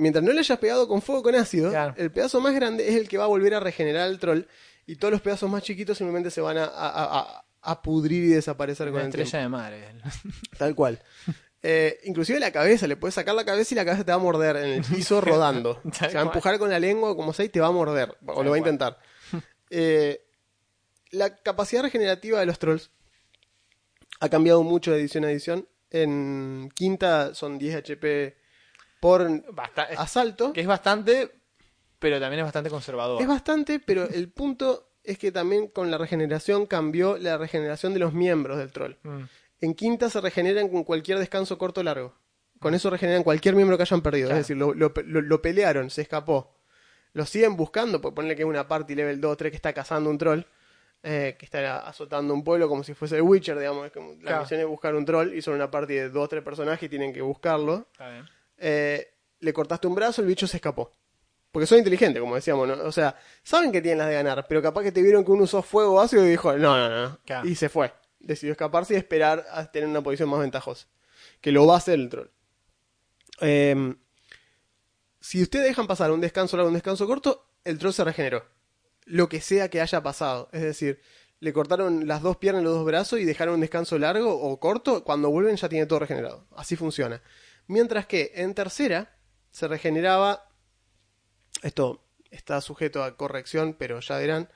Speaker 1: mientras no le hayas pegado con fuego con ácido,
Speaker 2: Claro.
Speaker 1: el pedazo más grande es el que va a volver a regenerar al troll y todos los pedazos más chiquitos simplemente se van a, a- a- a- a pudrir y desaparecer con el
Speaker 2: estrella de madre. <laughs>
Speaker 1: Tal cual. Eh, inclusive la cabeza, le puedes sacar la cabeza y la cabeza te va a morder en el <laughs> piso rodando. Se va a empujar con la lengua como sea y te va a morder. O
Speaker 2: Tal
Speaker 1: lo va a intentar. <laughs> Eh, la capacidad regenerativa de los trolls ha cambiado mucho de edición a edición. En quinta son 10 HP por
Speaker 2: Basta-
Speaker 1: asalto.
Speaker 2: que es bastante, pero también es bastante conservador.
Speaker 1: Es bastante, pero el punto es que también con la regeneración cambió la regeneración de los miembros del troll.
Speaker 2: Mm.
Speaker 1: En quinta se regeneran con cualquier descanso corto o largo. Con eso regeneran cualquier miembro que hayan perdido.
Speaker 2: Claro.
Speaker 1: Es decir, lo, lo- lo- lo pelearon, se escapó. Lo siguen buscando, por ponerle que es una party level 2 o 3 que está cazando un troll. eh, que está azotando un pueblo como si fuese The Witcher, digamos. La misión es buscar un troll y son una party de 2 o 3 personajes y tienen que buscarlo.
Speaker 2: Está bien.
Speaker 1: Eh, le cortaste un brazo, el bicho se escapó. Porque son inteligentes, como decíamos, ¿no? O sea, saben que tienen las de ganar, pero capaz que te vieron que uno usó fuego ácido y dijo, no, no, no.
Speaker 2: Claro.
Speaker 1: Y se fue. Decidió escaparse y esperar a tener una posición más ventajosa. Que lo va a hacer el troll. Eh, si ustedes dejan pasar un descanso largo, un descanso corto, el troll se regeneró. Lo que sea que haya pasado. Es decir, le cortaron las dos piernas y los dos brazos y dejaron un descanso largo o corto, cuando vuelven ya tiene todo regenerado. Así funciona. Mientras que en tercera se regeneraba, esto está sujeto a corrección, pero ya verán,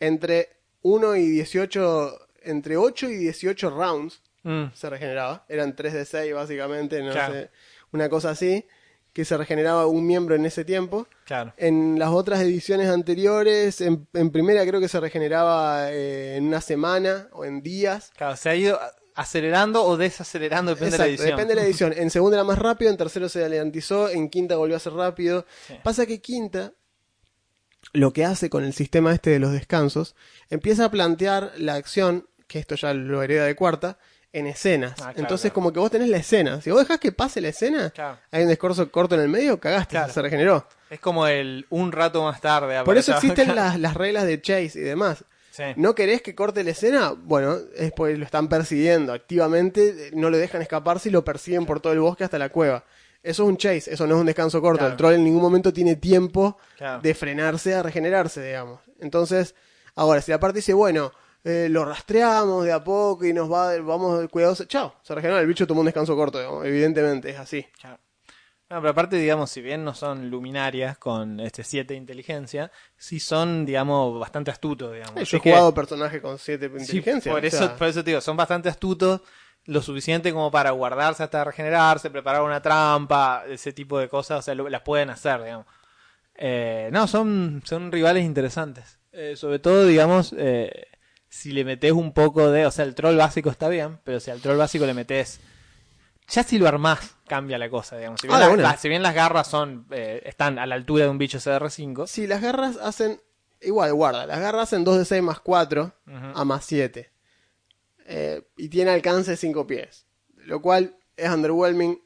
Speaker 1: entre 1 y 18, entre 8 y 18 rounds
Speaker 2: Mm.
Speaker 1: se regeneraba. Eran 3 de 6 básicamente, no
Speaker 2: Claro.
Speaker 1: sé, una cosa así, que se regeneraba un miembro en ese tiempo.
Speaker 2: Claro.
Speaker 1: En las otras ediciones anteriores, en, en primera creo que se regeneraba eh, en una semana o en días.
Speaker 2: Claro, se ha ido acelerando o desacelerando, depende de la edición.
Speaker 1: depende de la edición. En segunda era más rápido, en tercero se alentizó, en quinta volvió a ser rápido.
Speaker 2: Sí.
Speaker 1: Pasa que quinta, lo que hace con el sistema este de los descansos, empieza a plantear la acción, que esto ya lo hereda de cuarta, en escenas.
Speaker 2: Ah, claro,
Speaker 1: Entonces
Speaker 2: claro.
Speaker 1: como que vos tenés la escena. Si vos dejás que pase la escena,
Speaker 2: Claro.
Speaker 1: hay un discurso corto en el medio, cagaste, se regeneró.
Speaker 2: Es como el un rato más tarde.
Speaker 1: Por eso existen las, las reglas de chase y demás.
Speaker 2: Sí.
Speaker 1: ¿No querés que corte la escena? Bueno, es porque lo están persiguiendo activamente, no lo dejan escaparse y lo persiguen por todo el bosque hasta la cueva. Eso es un chase, eso no es un descanso corto.
Speaker 2: Claro.
Speaker 1: El troll en ningún momento tiene tiempo
Speaker 2: Claro.
Speaker 1: de frenarse a regenerarse, digamos. Entonces, ahora, si la parte dice, bueno, eh, lo rastreamos de a poco y nos va, vamos cuidadosos, chao, se regenera, el bicho tomó un descanso corto, digamos. evidentemente es así.
Speaker 2: Claro. No, pero aparte, digamos, si bien no son luminarias con este 7 de inteligencia, sí son, digamos, bastante astutos, digamos.
Speaker 1: Yo
Speaker 2: Así
Speaker 1: he
Speaker 2: que-
Speaker 1: jugado personajes con 7 de
Speaker 2: Sí,
Speaker 1: inteligencia.
Speaker 2: por,
Speaker 1: o
Speaker 2: eso,
Speaker 1: sea,
Speaker 2: por eso te digo, son bastante astutos, lo suficiente como para guardarse hasta regenerarse, preparar una trampa, ese tipo de cosas, o sea, lo- las pueden hacer, digamos. Eh, no, son, son rivales interesantes. Eh, sobre todo, digamos, eh, si le metes un poco de. O sea, el troll básico está bien, pero si al troll básico le metes. Ya si lo armás, cambia la cosa, digamos. Si bien,
Speaker 1: Ah,
Speaker 2: las, las- si bien las garras son eh, están a la altura de un bicho CR5,
Speaker 1: Si las garras hacen. Igual, guarda. Las garras hacen 2 de 6 más 4
Speaker 2: Ujú.
Speaker 1: a más 7. Eh, y tiene alcance de 5 pies. Lo cual es underwhelming.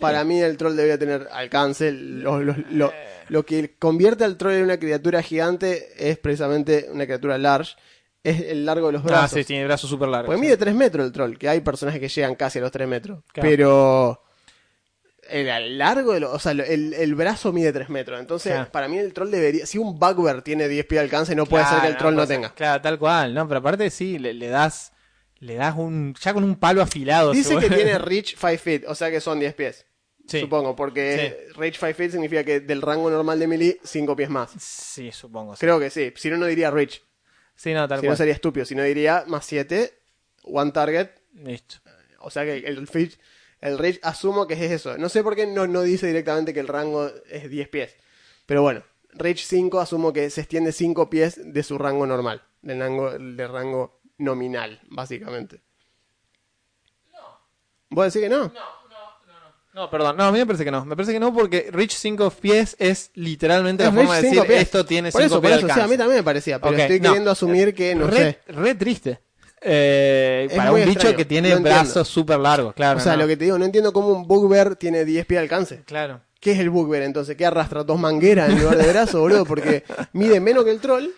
Speaker 1: Para mí, el troll debería tener alcance. Lo, lo- lo- lo que convierte al troll en una criatura gigante es precisamente una criatura large. Es el largo de los
Speaker 2: ah,
Speaker 1: brazos.
Speaker 2: sí, tiene brazos súper largos.
Speaker 1: Porque
Speaker 2: sí.
Speaker 1: mide 3 metros el troll, que hay personajes que llegan casi a los 3 metros.
Speaker 2: Claro.
Speaker 1: Pero el largo de lo- o sea, el, el brazo mide 3 metros. Entonces,
Speaker 2: Claro.
Speaker 1: para mí el troll debería, si un bugbear tiene 10 pies de alcance, no puede ser que el troll no tenga.
Speaker 2: Claro, tal cual, ¿no? Pero aparte sí, le, le das le das un ya con un palo afilado.
Speaker 1: Dice que tiene <laughs> reach 5 feet, o sea que son 10 pies.
Speaker 2: Sí.
Speaker 1: Supongo, porque reach 5 feet significa que del rango normal de melee 5 pies más.
Speaker 2: Sí, supongo. Sí,
Speaker 1: Creo que sí, si no no diría reach.
Speaker 2: Sí, no, tal
Speaker 1: Si no
Speaker 2: cual.
Speaker 1: sería estúpido, si no diría más 7, one target,
Speaker 2: Listo.
Speaker 1: O sea que el reach, el reach asumo que es eso. No sé por qué no, no dice directamente que el rango es 10 pies. Pero bueno, reach 5 asumo que se extiende 5 pies de su rango normal. Del rango, del rango nominal, básicamente. ¿Vos decís que no?
Speaker 2: No, perdón, no, a mí me parece que no. Me parece que no porque reach 5 pies es literalmente
Speaker 1: Es
Speaker 2: la forma de decir
Speaker 1: pies.
Speaker 2: esto tiene
Speaker 1: Por
Speaker 2: 5
Speaker 1: eso, por
Speaker 2: pies
Speaker 1: eso.
Speaker 2: de
Speaker 1: O sea, a mí también me parecía, pero estoy
Speaker 2: no.
Speaker 1: queriendo asumir que no
Speaker 2: re,
Speaker 1: sé.
Speaker 2: re triste. Eh, para un bicho que tiene
Speaker 1: no
Speaker 2: brazos súper largos, claro.
Speaker 1: O sea,
Speaker 2: no.
Speaker 1: lo que te digo, no entiendo cómo un bugbear tiene 10 pies de alcance.
Speaker 2: Claro.
Speaker 1: ¿Qué es el bugbear entonces? ¿Qué arrastra dos mangueras en lugar de brazo, boludo? Porque mide menos que el troll ¿Y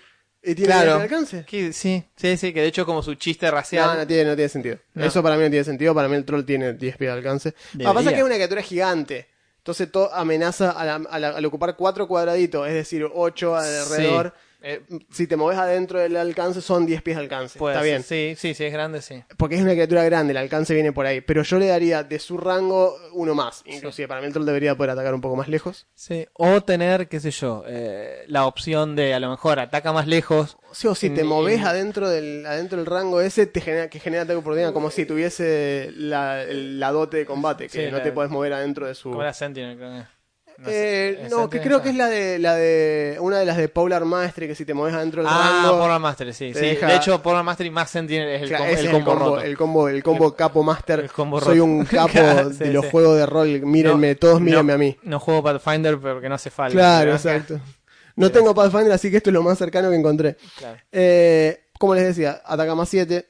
Speaker 1: tiene
Speaker 2: Claro.
Speaker 1: 10 pies de alcance?
Speaker 2: Que- sí, sí, sí, que de hecho como su chiste
Speaker 1: No,
Speaker 2: racial.
Speaker 1: no tiene, no tiene sentido.
Speaker 2: No.
Speaker 1: Eso para mí no tiene sentido. Para mí el troll tiene 10 pies de alcance. Lo que
Speaker 2: Debería.
Speaker 1: pasa es que es una criatura gigante. Entonces todo amenaza a la- a la- al ocupar 4 cuadraditos, es decir, 8 alrededor.
Speaker 2: Eh,
Speaker 1: Si te moves adentro del alcance, son 10 pies de alcance.
Speaker 2: puede
Speaker 1: Está bien.
Speaker 2: Sí, sí, sí, es grande, sí.
Speaker 1: Porque es una criatura grande, el alcance viene por ahí. Pero yo le daría de su rango uno más. Inclusive para mí el troll debería poder atacar un poco más lejos.
Speaker 2: Sí, o tener, qué sé yo, eh, la opción de a lo mejor ataca más lejos.
Speaker 1: Sí, o si te
Speaker 2: Mm,
Speaker 1: moves
Speaker 2: y-
Speaker 1: adentro del, adentro del rango ese, te genera, que genera ataque por oportunidad, como si tuviese la, dote de combate, que
Speaker 2: Sí,
Speaker 1: no
Speaker 2: la-
Speaker 1: te puedes mover adentro de su...
Speaker 2: Como la Sentinel, creo que. No,
Speaker 1: Eh, no,
Speaker 2: ¿es
Speaker 1: que creo que es la de, la de una de las de Polar Mastery, que si te mueves adentro del
Speaker 2: Ah,
Speaker 1: rango...
Speaker 2: Polar Master, sí. sí.
Speaker 1: deja-
Speaker 2: De hecho, Polar Master y más Sentinel es el,
Speaker 1: Claro,
Speaker 2: com- el combo, roto.
Speaker 1: el combo, el combo capo master.
Speaker 2: El combo
Speaker 1: Soy
Speaker 2: roto.
Speaker 1: un <laughs> capo
Speaker 2: Claro,
Speaker 1: de los
Speaker 2: sí.
Speaker 1: juegos de rol. Mírenme, todos mírenme
Speaker 2: no,
Speaker 1: a mí.
Speaker 2: No juego Pathfinder porque no hace falta.
Speaker 1: Claro, exacto. <laughs> No tengo Pathfinder, así que esto es lo más cercano que encontré.
Speaker 2: Claro.
Speaker 1: Eh, como les decía, ataca más 7,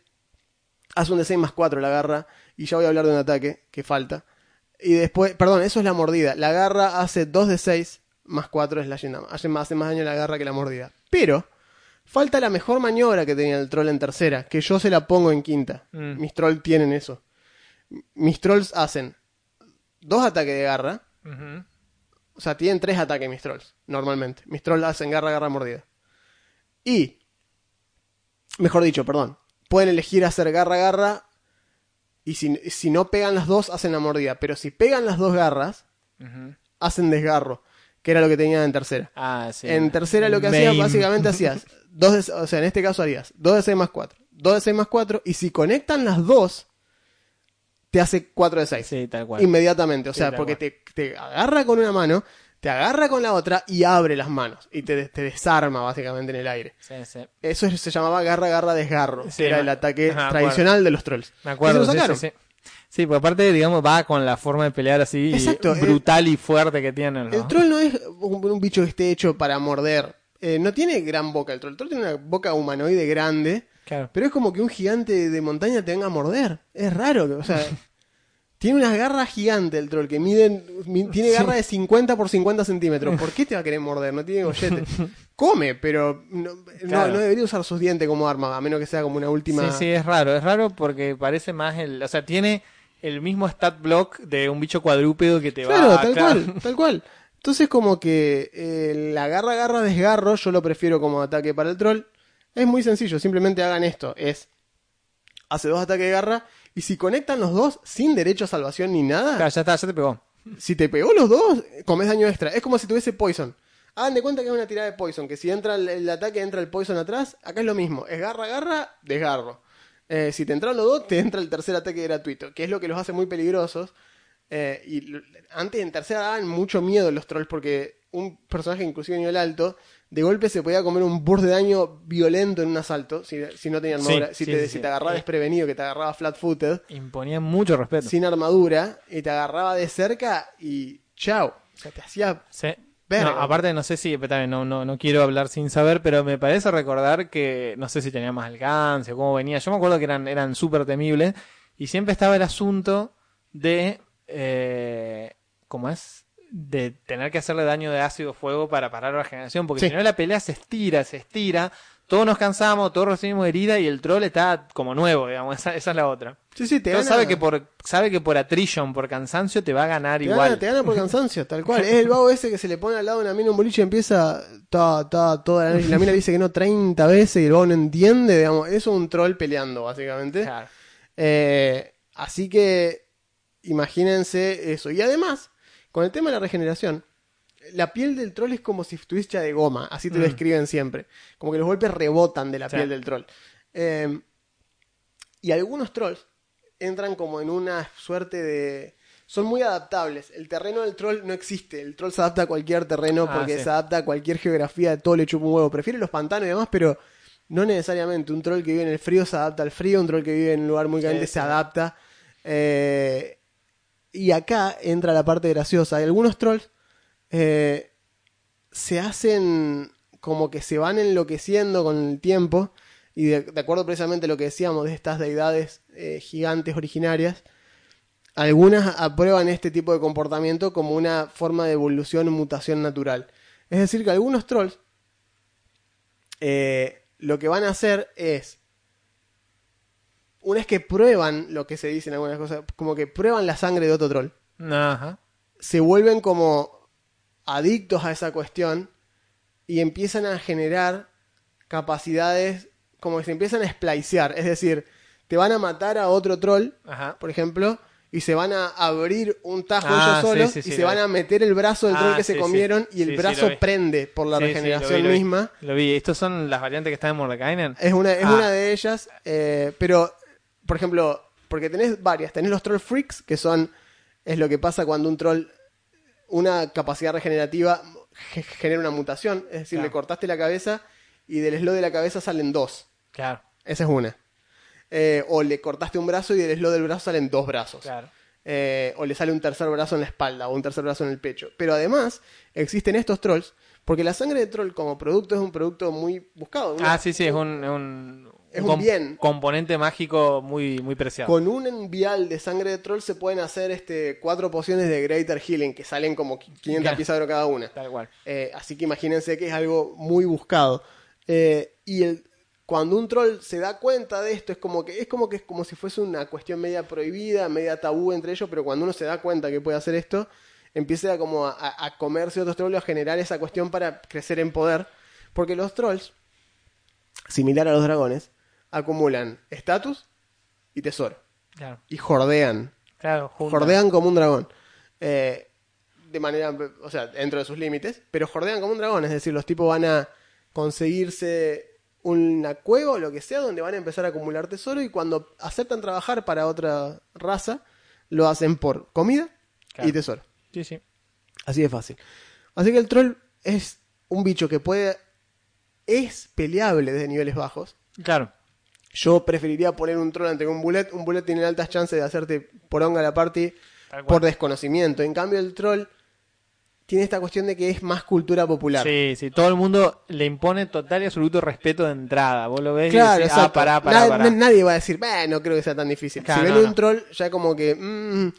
Speaker 1: hace un de 6 más 4 la garra, y ya voy a hablar de un ataque que falta. Y después, perdón, eso es la mordida. La garra hace 2 de 6 más 4 slashing damage. Hace más, hace más daño la garra que la mordida. Pero, falta la mejor maniobra que tenía el troll en tercera, que yo se la pongo en quinta.
Speaker 2: Mm.
Speaker 1: Mis trolls tienen eso. Mis trolls hacen dos ataques de garra, o sea, tienen tres ataques mis trolls, normalmente. Mis trolls hacen garra, garra, mordida. Y, mejor dicho, perdón, pueden elegir hacer garra, garra. Y si, si no pegan las dos, hacen la mordida. Pero si pegan las dos garras, hacen desgarro. Que era lo que tenían en tercera.
Speaker 2: Ah, sí.
Speaker 1: En tercera lo que hacías, básicamente hacías. Dos de- o sea, en este caso harías 2 de 6 más 4. 2 de 6 más 4. Y si conectan las dos, te hace 4 de 6
Speaker 2: Sí, tal cual.
Speaker 1: inmediatamente. O sea, porque te, te agarra con una mano, te agarra con la otra y abre las manos. Y te, te desarma básicamente en el aire.
Speaker 2: Sí, sí.
Speaker 1: Eso es- se llamaba garra, garra, desgarro.
Speaker 2: Sí,
Speaker 1: que era el ataque
Speaker 2: ajá,
Speaker 1: tradicional de los trolls.
Speaker 2: Me acuerdo.
Speaker 1: Se lo sacaron.
Speaker 2: sí, sí. Sí, porque aparte, digamos, va con la forma de pelear así
Speaker 1: Exacto, eh,
Speaker 2: brutal y fuerte que tienen. ¿no?
Speaker 1: El troll no es un, un bicho que esté hecho para morder. Eh, no tiene gran boca el troll. El troll tiene una boca humanoide grande.
Speaker 2: Claro.
Speaker 1: Pero es como que un gigante de montaña te venga a morder. Es raro. O sea, <laughs> tiene unas garras gigantes el troll que miden. mi- tiene garra de 50 por 50 centímetros. ¿Por qué te va a querer morder? No tiene gollete. <laughs> Come, pero no, no-
Speaker 2: Claro.
Speaker 1: no debería usar sus dientes como arma, a menos que sea como una última.
Speaker 2: Sí, sí, es raro. Es raro porque parece más el. O sea, tiene el mismo stat block de un bicho cuadrúpedo que te
Speaker 1: Claro,
Speaker 2: va
Speaker 1: tal
Speaker 2: claro.
Speaker 1: cual, <laughs> tal cual. Entonces como que eh, la garra, garra, desgarro, yo lo prefiero como ataque para el troll. Es muy sencillo, simplemente hagan esto. Es, hace dos ataques de garra y si conectan los dos sin derecho a salvación ni nada,
Speaker 2: Claro, ya está, ya te pegó.
Speaker 1: si te pegó los dos, comes daño extra. Es como si tuviese poison. Hagan de cuenta que es una tirada de poison, que si entra el, el ataque, entra el poison atrás, acá es lo mismo. Es garra, garra, desgarro. Eh, si te entran los dos, te entra el tercer ataque gratuito, que es lo que los hace muy peligrosos. Eh, y antes en tercera daban mucho miedo los trolls porque un personaje inclusive a nivel alto de golpe se podía comer un burst de daño violento en un asalto si, si no tenía
Speaker 2: Sí,
Speaker 1: armadura si,
Speaker 2: sí,
Speaker 1: te,
Speaker 2: sí,
Speaker 1: si te agarraba
Speaker 2: Eh.
Speaker 1: desprevenido que te agarraba flat footed
Speaker 2: Imponía mucho respeto.
Speaker 1: sin armadura y te agarraba de cerca y chao o sea te hacía.
Speaker 2: No, aparte, no sé si, pero también no, no, no quiero hablar sin saber, pero me parece recordar que no sé si tenía más alcance o cómo venía. Yo me acuerdo que eran, eran súper temibles y siempre estaba el asunto de, eh, ¿cómo es? De tener que hacerle daño de ácido fuego para parar la regeneración, porque
Speaker 1: Sí.
Speaker 2: si no la pelea se estira, se estira, todos nos cansamos, todos recibimos herida y el troll está como nuevo, digamos, esa, esa es la otra.
Speaker 1: sí sí te
Speaker 2: Entonces
Speaker 1: gana,
Speaker 2: sabe que por, sabe que por attrition, por cansancio, te va a ganar
Speaker 1: te
Speaker 2: igual.
Speaker 1: gana, te gana por <laughs> cansancio tal cual es el vago ese que se le pone al lado de una mina un boliche y empieza ta, ta, toda la la mina dice que no 30 veces y el vago no entiende digamos eso es un troll peleando básicamente
Speaker 2: Claro.
Speaker 1: Eh, así que imagínense eso. Y además, con el tema de la regeneración, la piel del troll es como si estuviese hecha de goma, así te lo
Speaker 2: Mm.
Speaker 1: describen siempre. Como que los golpes rebotan de la
Speaker 2: Sí.
Speaker 1: piel del troll. Eh, y algunos trolls entran como en una suerte de... Son muy adaptables. El terreno del troll no existe. El troll se adapta a cualquier terreno
Speaker 2: Ah,
Speaker 1: porque
Speaker 2: sí.
Speaker 1: se adapta a cualquier geografía. Todo le chupa un huevo. Prefiere los pantanos y demás, pero no necesariamente. Un troll que vive en el frío se adapta al frío. Un troll que vive en un lugar muy caliente
Speaker 2: Sí,
Speaker 1: se adapta. Eh, y acá entra la parte graciosa. Algunos trolls eh, se hacen como que se van enloqueciendo con el tiempo. Y de, de acuerdo precisamente a lo que decíamos de estas deidades eh, gigantes originarias, algunas aprueban este tipo de comportamiento como una forma de evolución o mutación natural. Es decir, que algunos trolls, eh, lo que van a hacer es, una vez que prueban lo que se dice en algunas cosas, como que prueban la sangre de otro troll,
Speaker 2: Ajá.
Speaker 1: se vuelven como adictos a esa cuestión y empiezan a generar capacidades, como que se empiezan a splicear, es decir, te van a matar a otro troll,
Speaker 2: Ajá.
Speaker 1: por ejemplo, y se van a abrir un tajo
Speaker 2: Ah,
Speaker 1: ellos solos
Speaker 2: sí, sí,
Speaker 1: y se van a meter el brazo del troll
Speaker 2: Ah,
Speaker 1: que se comieron y el brazo prende por la regeneración
Speaker 2: lo vi, lo vi.
Speaker 1: misma.
Speaker 2: Lo vi. Estos son las variantes que están en Mordekainen.
Speaker 1: Es una, es
Speaker 2: Ah.
Speaker 1: una de ellas, eh, pero, por ejemplo, porque tenés varias, tenés los troll freaks, que son, es lo que pasa cuando un troll, una capacidad regenerativa ge- genera una mutación, es decir,
Speaker 2: Claro.
Speaker 1: le cortaste la cabeza y del slot de la cabeza salen dos.
Speaker 2: Claro,
Speaker 1: Esa es una. Eh, o le cortaste un brazo y del slot del brazo salen dos brazos.
Speaker 2: claro.
Speaker 1: Eh, o le sale un tercer brazo en la espalda o un tercer brazo en el pecho. Pero además existen estos trolls, porque la sangre de troll como producto es un producto muy buscado. Una-
Speaker 2: Ah, sí, sí, es un, es un,
Speaker 1: Es
Speaker 2: un
Speaker 1: un bien.
Speaker 2: componente mágico muy, muy preciado.
Speaker 1: Con un vial de sangre de troll se pueden hacer este cuatro pociones de Greater Healing, que salen como 500
Speaker 2: Claro.
Speaker 1: piezas de oro cada una.
Speaker 2: Tal cual.
Speaker 1: Eh, así que imagínense que es algo muy buscado. Eh, y el, cuando un troll se da cuenta de esto, es como que es como que es como si fuese una cuestión media prohibida, media tabú entre ellos, pero cuando uno se da cuenta que puede hacer esto, empieza a como a comerse otros trolls, a generar esa cuestión para crecer en poder. Porque los trolls, similar a los dragones, acumulan estatus y tesoro.
Speaker 2: Claro,
Speaker 1: Y jordean
Speaker 2: claro, juntan.
Speaker 1: jordean como un dragón. Eh, de manera, o sea, dentro de sus límites, pero jordean como un dragón, es decir, los tipos van a conseguirse una cueva o lo que sea donde van a empezar a acumular tesoro y cuando aceptan trabajar para otra raza, lo hacen por comida
Speaker 2: Claro.
Speaker 1: y tesoro.
Speaker 2: Sí, sí.
Speaker 1: Así de fácil. Así que el troll es un bicho que puede... es peleable desde niveles bajos.
Speaker 2: Claro.
Speaker 1: Yo preferiría poner un troll ante un bullet. Un bullet tiene altas chances de hacerte poronga la party por desconocimiento. En cambio, el troll tiene esta cuestión de que es más cultura popular.
Speaker 2: Sí, sí, todo el mundo le impone total y absoluto respeto de entrada. Vos lo ves
Speaker 1: Claro,
Speaker 2: y decís, ah, pará, pará,
Speaker 1: Na-
Speaker 2: pará.
Speaker 1: Nadie va a decir, "Bah, no creo que sea tan difícil.
Speaker 2: Claro,
Speaker 1: si ven
Speaker 2: no,
Speaker 1: un
Speaker 2: no.
Speaker 1: troll, ya como que, mm,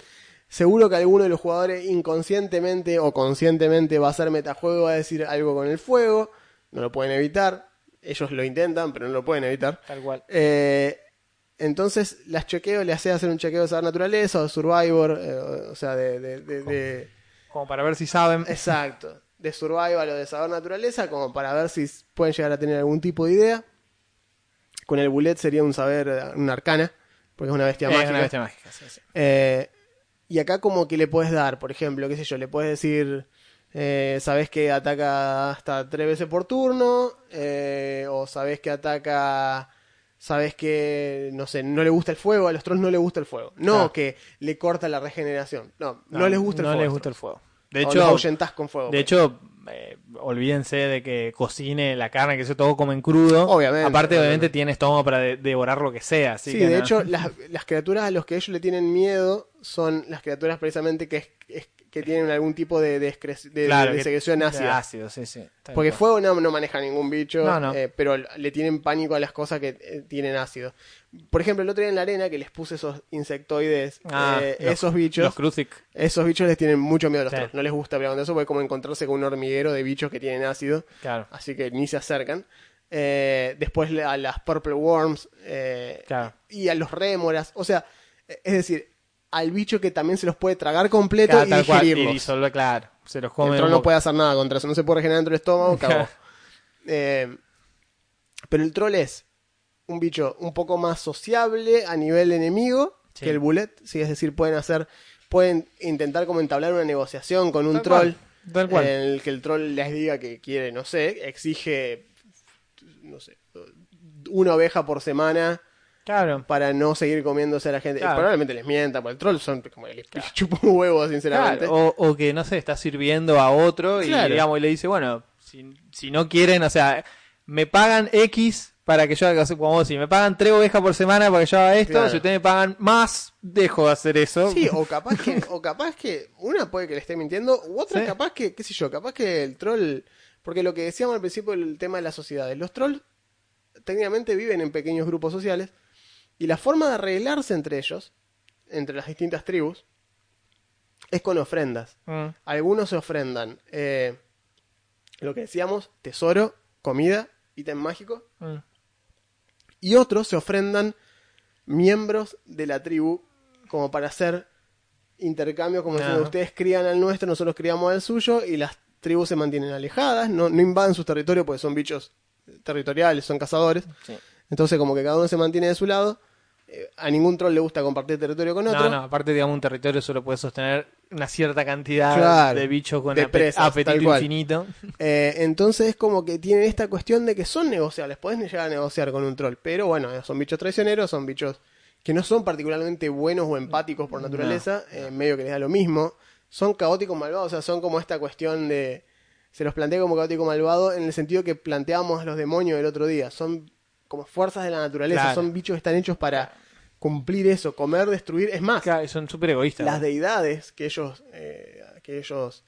Speaker 1: seguro que alguno de los jugadores inconscientemente o conscientemente va a hacer metajuego, va a decir algo con el fuego. No lo pueden evitar. Ellos lo intentan, pero no lo pueden evitar.
Speaker 2: Tal cual.
Speaker 1: Eh, entonces, las chequeo le hace hacer un chequeo de saber naturaleza o de survivor, eh, o sea, de, de- de- de-
Speaker 2: Como para ver si saben.
Speaker 1: exacto, de survival o de saber naturaleza, como para ver si pueden llegar a tener algún tipo de idea. Con el bullet sería un saber, eh, una arcana, porque es una bestia
Speaker 2: Es
Speaker 1: mágica.
Speaker 2: una bestia mágica, sí, sí.
Speaker 1: Eh, y acá como que le puedes dar, por ejemplo, qué sé yo, le puedes decir, eh, sabes que ataca hasta tres veces por turno, eh, o sabes que ataca, sabes que, no sé, no le gusta el fuego, a los trolls no le gusta el fuego. No que le corta la regeneración, no, no, les gusta el
Speaker 2: no
Speaker 1: fuego.
Speaker 2: les gusta el fuego. De
Speaker 1: O
Speaker 2: hecho,
Speaker 1: ahuyentás con fuego.
Speaker 2: de
Speaker 1: pues.
Speaker 2: hecho eh, olvídense de que cocine la carne, que eso todo comen crudo.
Speaker 1: Obviamente,
Speaker 2: Aparte,
Speaker 1: obviamente.
Speaker 2: obviamente, tiene estómago para de- devorar lo que sea. Así
Speaker 1: Sí,
Speaker 2: que
Speaker 1: de
Speaker 2: no.
Speaker 1: hecho, las, las criaturas a los que ellos le tienen miedo son las criaturas precisamente que, es- es- que tienen algún tipo de, de, de-
Speaker 2: Claro,
Speaker 1: de secreción
Speaker 2: de
Speaker 1: ácida.
Speaker 2: ácido, sí, sí.
Speaker 1: Porque fuego no, no maneja ningún bicho,
Speaker 2: No, no.
Speaker 1: eh, pero le tienen pánico a las cosas que eh, tienen ácido. Por ejemplo, el otro día en la arena que les puse esos insectoides,
Speaker 2: Ah,
Speaker 1: eh,
Speaker 2: los-
Speaker 1: esos bichos,
Speaker 2: Los Crucic.
Speaker 1: esos bichos les tienen mucho miedo a los
Speaker 2: Sí.
Speaker 1: No les gusta pelear con eso porque es como encontrarse con un hormiguero de bichos que tienen ácido,
Speaker 2: Claro.
Speaker 1: así que ni se acercan. Después a las Purple Worms
Speaker 2: Claro.
Speaker 1: y a los rémoras, o sea, eh, es decir, al bicho que también se los puede tragar completo
Speaker 2: Claro,
Speaker 1: y
Speaker 2: tal cual,
Speaker 1: digerirlos.
Speaker 2: y disolver, claro. Se los come.
Speaker 1: El troll no puede hacer nada contra eso, no se puede regenerar dentro del estómago, <laughs> cagó. Eh, pero el troll es un bicho un poco más sociable a nivel enemigo
Speaker 2: Sí.
Speaker 1: que el bullet, sí, es decir, pueden hacer, pueden intentar como entablar una negociación con un
Speaker 2: Tal
Speaker 1: troll,
Speaker 2: cual, tal cual.
Speaker 1: en el que el troll les diga que quiere, no sé, exige, no sé, una oveja por semana
Speaker 2: Claro.
Speaker 1: para no seguir comiéndose a la gente.
Speaker 2: Claro.
Speaker 1: Probablemente les mienta, porque el troll son como el <laughs> chupa un huevo, sinceramente.
Speaker 2: Claro, o, o que, no sé, está sirviendo a otro y,
Speaker 1: Claro.
Speaker 2: digamos, y le dice, bueno, si, si no quieren, o sea, me pagan X para que yo haga, como si me pagan tres ovejas por semana para que yo haga esto,
Speaker 1: Claro.
Speaker 2: si ustedes me pagan más, dejo de hacer eso.
Speaker 1: Sí, o capaz que, o capaz que una puede que le esté mintiendo, u otra
Speaker 2: Sí.
Speaker 1: capaz que, qué sé yo, capaz que el troll, porque lo que decíamos al principio del tema de las sociedades, los trolls técnicamente viven en pequeños grupos sociales y la forma de arreglarse entre ellos, entre las distintas tribus, es con ofrendas.
Speaker 2: Mm,
Speaker 1: Algunos se ofrendan, eh, lo que decíamos, tesoro, comida, ítem mágico,
Speaker 2: mm.
Speaker 1: y otros se ofrendan miembros de la tribu como para hacer intercambio, como si ustedes crían al nuestro, nosotros criamos al suyo y las tribus se mantienen alejadas, no, no invaden sus territorios porque son bichos territoriales, son cazadores.
Speaker 2: Sí.
Speaker 1: Entonces como que cada uno se mantiene de su lado. A ningún troll le gusta compartir territorio con otro.
Speaker 2: No, no, aparte, digamos, un territorio solo puede sostener una cierta cantidad
Speaker 1: Claro,
Speaker 2: de bichos con
Speaker 1: de presas,
Speaker 2: apetito infinito. <laughs>
Speaker 1: Eh, entonces como que tienen esta cuestión de que son negociables, podés llegar a negociar con un troll, pero bueno, son bichos traicioneros, son bichos que no son particularmente buenos o empáticos por naturaleza, eh, medio que les da lo mismo, son caóticos malvados, o sea, son como esta cuestión de... Se los plantea como caótico malvado en el sentido que planteábamos a los demonios el otro día, son como fuerzas de la naturaleza,
Speaker 2: Claro.
Speaker 1: son bichos que están hechos para cumplir eso, comer, destruir, es más,
Speaker 2: Claro, son súper egoístas.
Speaker 1: las
Speaker 2: ¿no?
Speaker 1: deidades que ellos eh, que ellos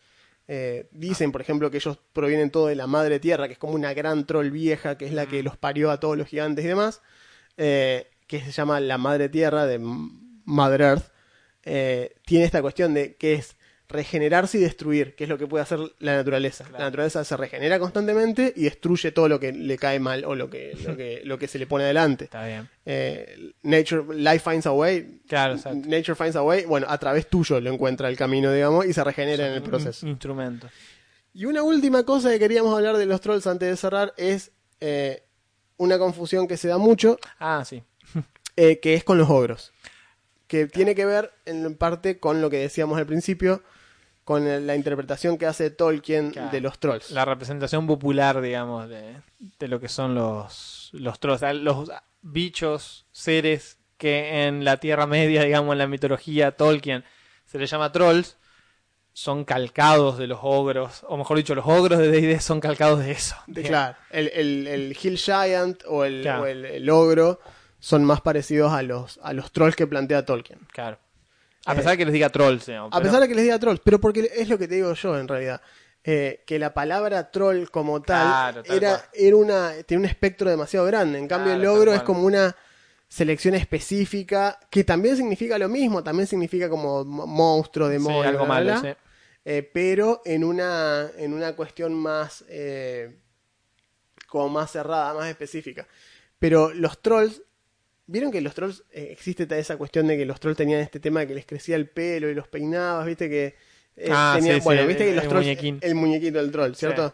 Speaker 1: eh, dicen, por ejemplo, que ellos provienen todo de la madre tierra, que es como una gran troll vieja, que es la
Speaker 2: Mm.
Speaker 1: que los parió a todos los gigantes y demás, eh, que se llama la madre tierra de Mother Earth, tiene esta cuestión de que es regenerarse y destruir, que es lo que puede hacer la naturaleza. La naturaleza se regenera constantemente y destruye todo lo que le cae mal o lo que, lo <laughs> que, lo que se le pone adelante.
Speaker 2: Está bien.
Speaker 1: Eh, nature, life finds a way.
Speaker 2: Claro, exacto.
Speaker 1: Nature finds a way. Bueno, a través tuyo lo encuentra el camino, digamos, y se regenera en el proceso.
Speaker 2: Un instrumento.
Speaker 1: Y una última cosa que queríamos hablar de los trolls antes de cerrar es eh, una confusión que se da mucho,
Speaker 2: Ah, sí. <laughs>
Speaker 1: eh, que es con los ogros. Que tiene que ver en parte con lo que decíamos al principio, con la interpretación que hace Tolkien
Speaker 2: Claro.
Speaker 1: de los trolls.
Speaker 2: La representación popular, digamos, de, de lo que son los, los trolls. Los bichos, seres que en la Tierra Media, digamos, en la mitología Tolkien, se les llama trolls, son calcados de los ogros, o mejor dicho, los ogros de D&D son calcados de eso.
Speaker 1: De- claro, el, el, el Hill Giant o el,
Speaker 2: Claro.
Speaker 1: o el- el ogro son más parecidos a los, a los trolls que plantea Tolkien.
Speaker 2: Claro. A pesar de que les diga trolls,
Speaker 1: A pesar de que les diga trolls, pero porque es lo que te digo yo en realidad. eh, que la palabra troll como tal,
Speaker 2: Claro, tal
Speaker 1: era,
Speaker 2: cual.
Speaker 1: era una, tiene un espectro demasiado grande. En cambio,
Speaker 2: Claro,
Speaker 1: el
Speaker 2: tal
Speaker 1: ogro es como una selección específica que también significa lo mismo, también significa como mo- monstruo,
Speaker 2: Sí,
Speaker 1: demonio,
Speaker 2: algo
Speaker 1: bla, bla,
Speaker 2: malo,
Speaker 1: bla,
Speaker 2: sí.
Speaker 1: eh, pero en una, en una cuestión más, eh, como más cerrada, más específica. Pero los trolls, vieron que los trolls, eh, existe esa cuestión de que los trolls tenían este tema de que les crecía el pelo y los peinabas, viste que... eh,
Speaker 2: Ah, sí, sí, el-
Speaker 1: viste que los
Speaker 2: el
Speaker 1: trolls,
Speaker 2: muñequín.
Speaker 1: el muñequito del troll, ¿cierto?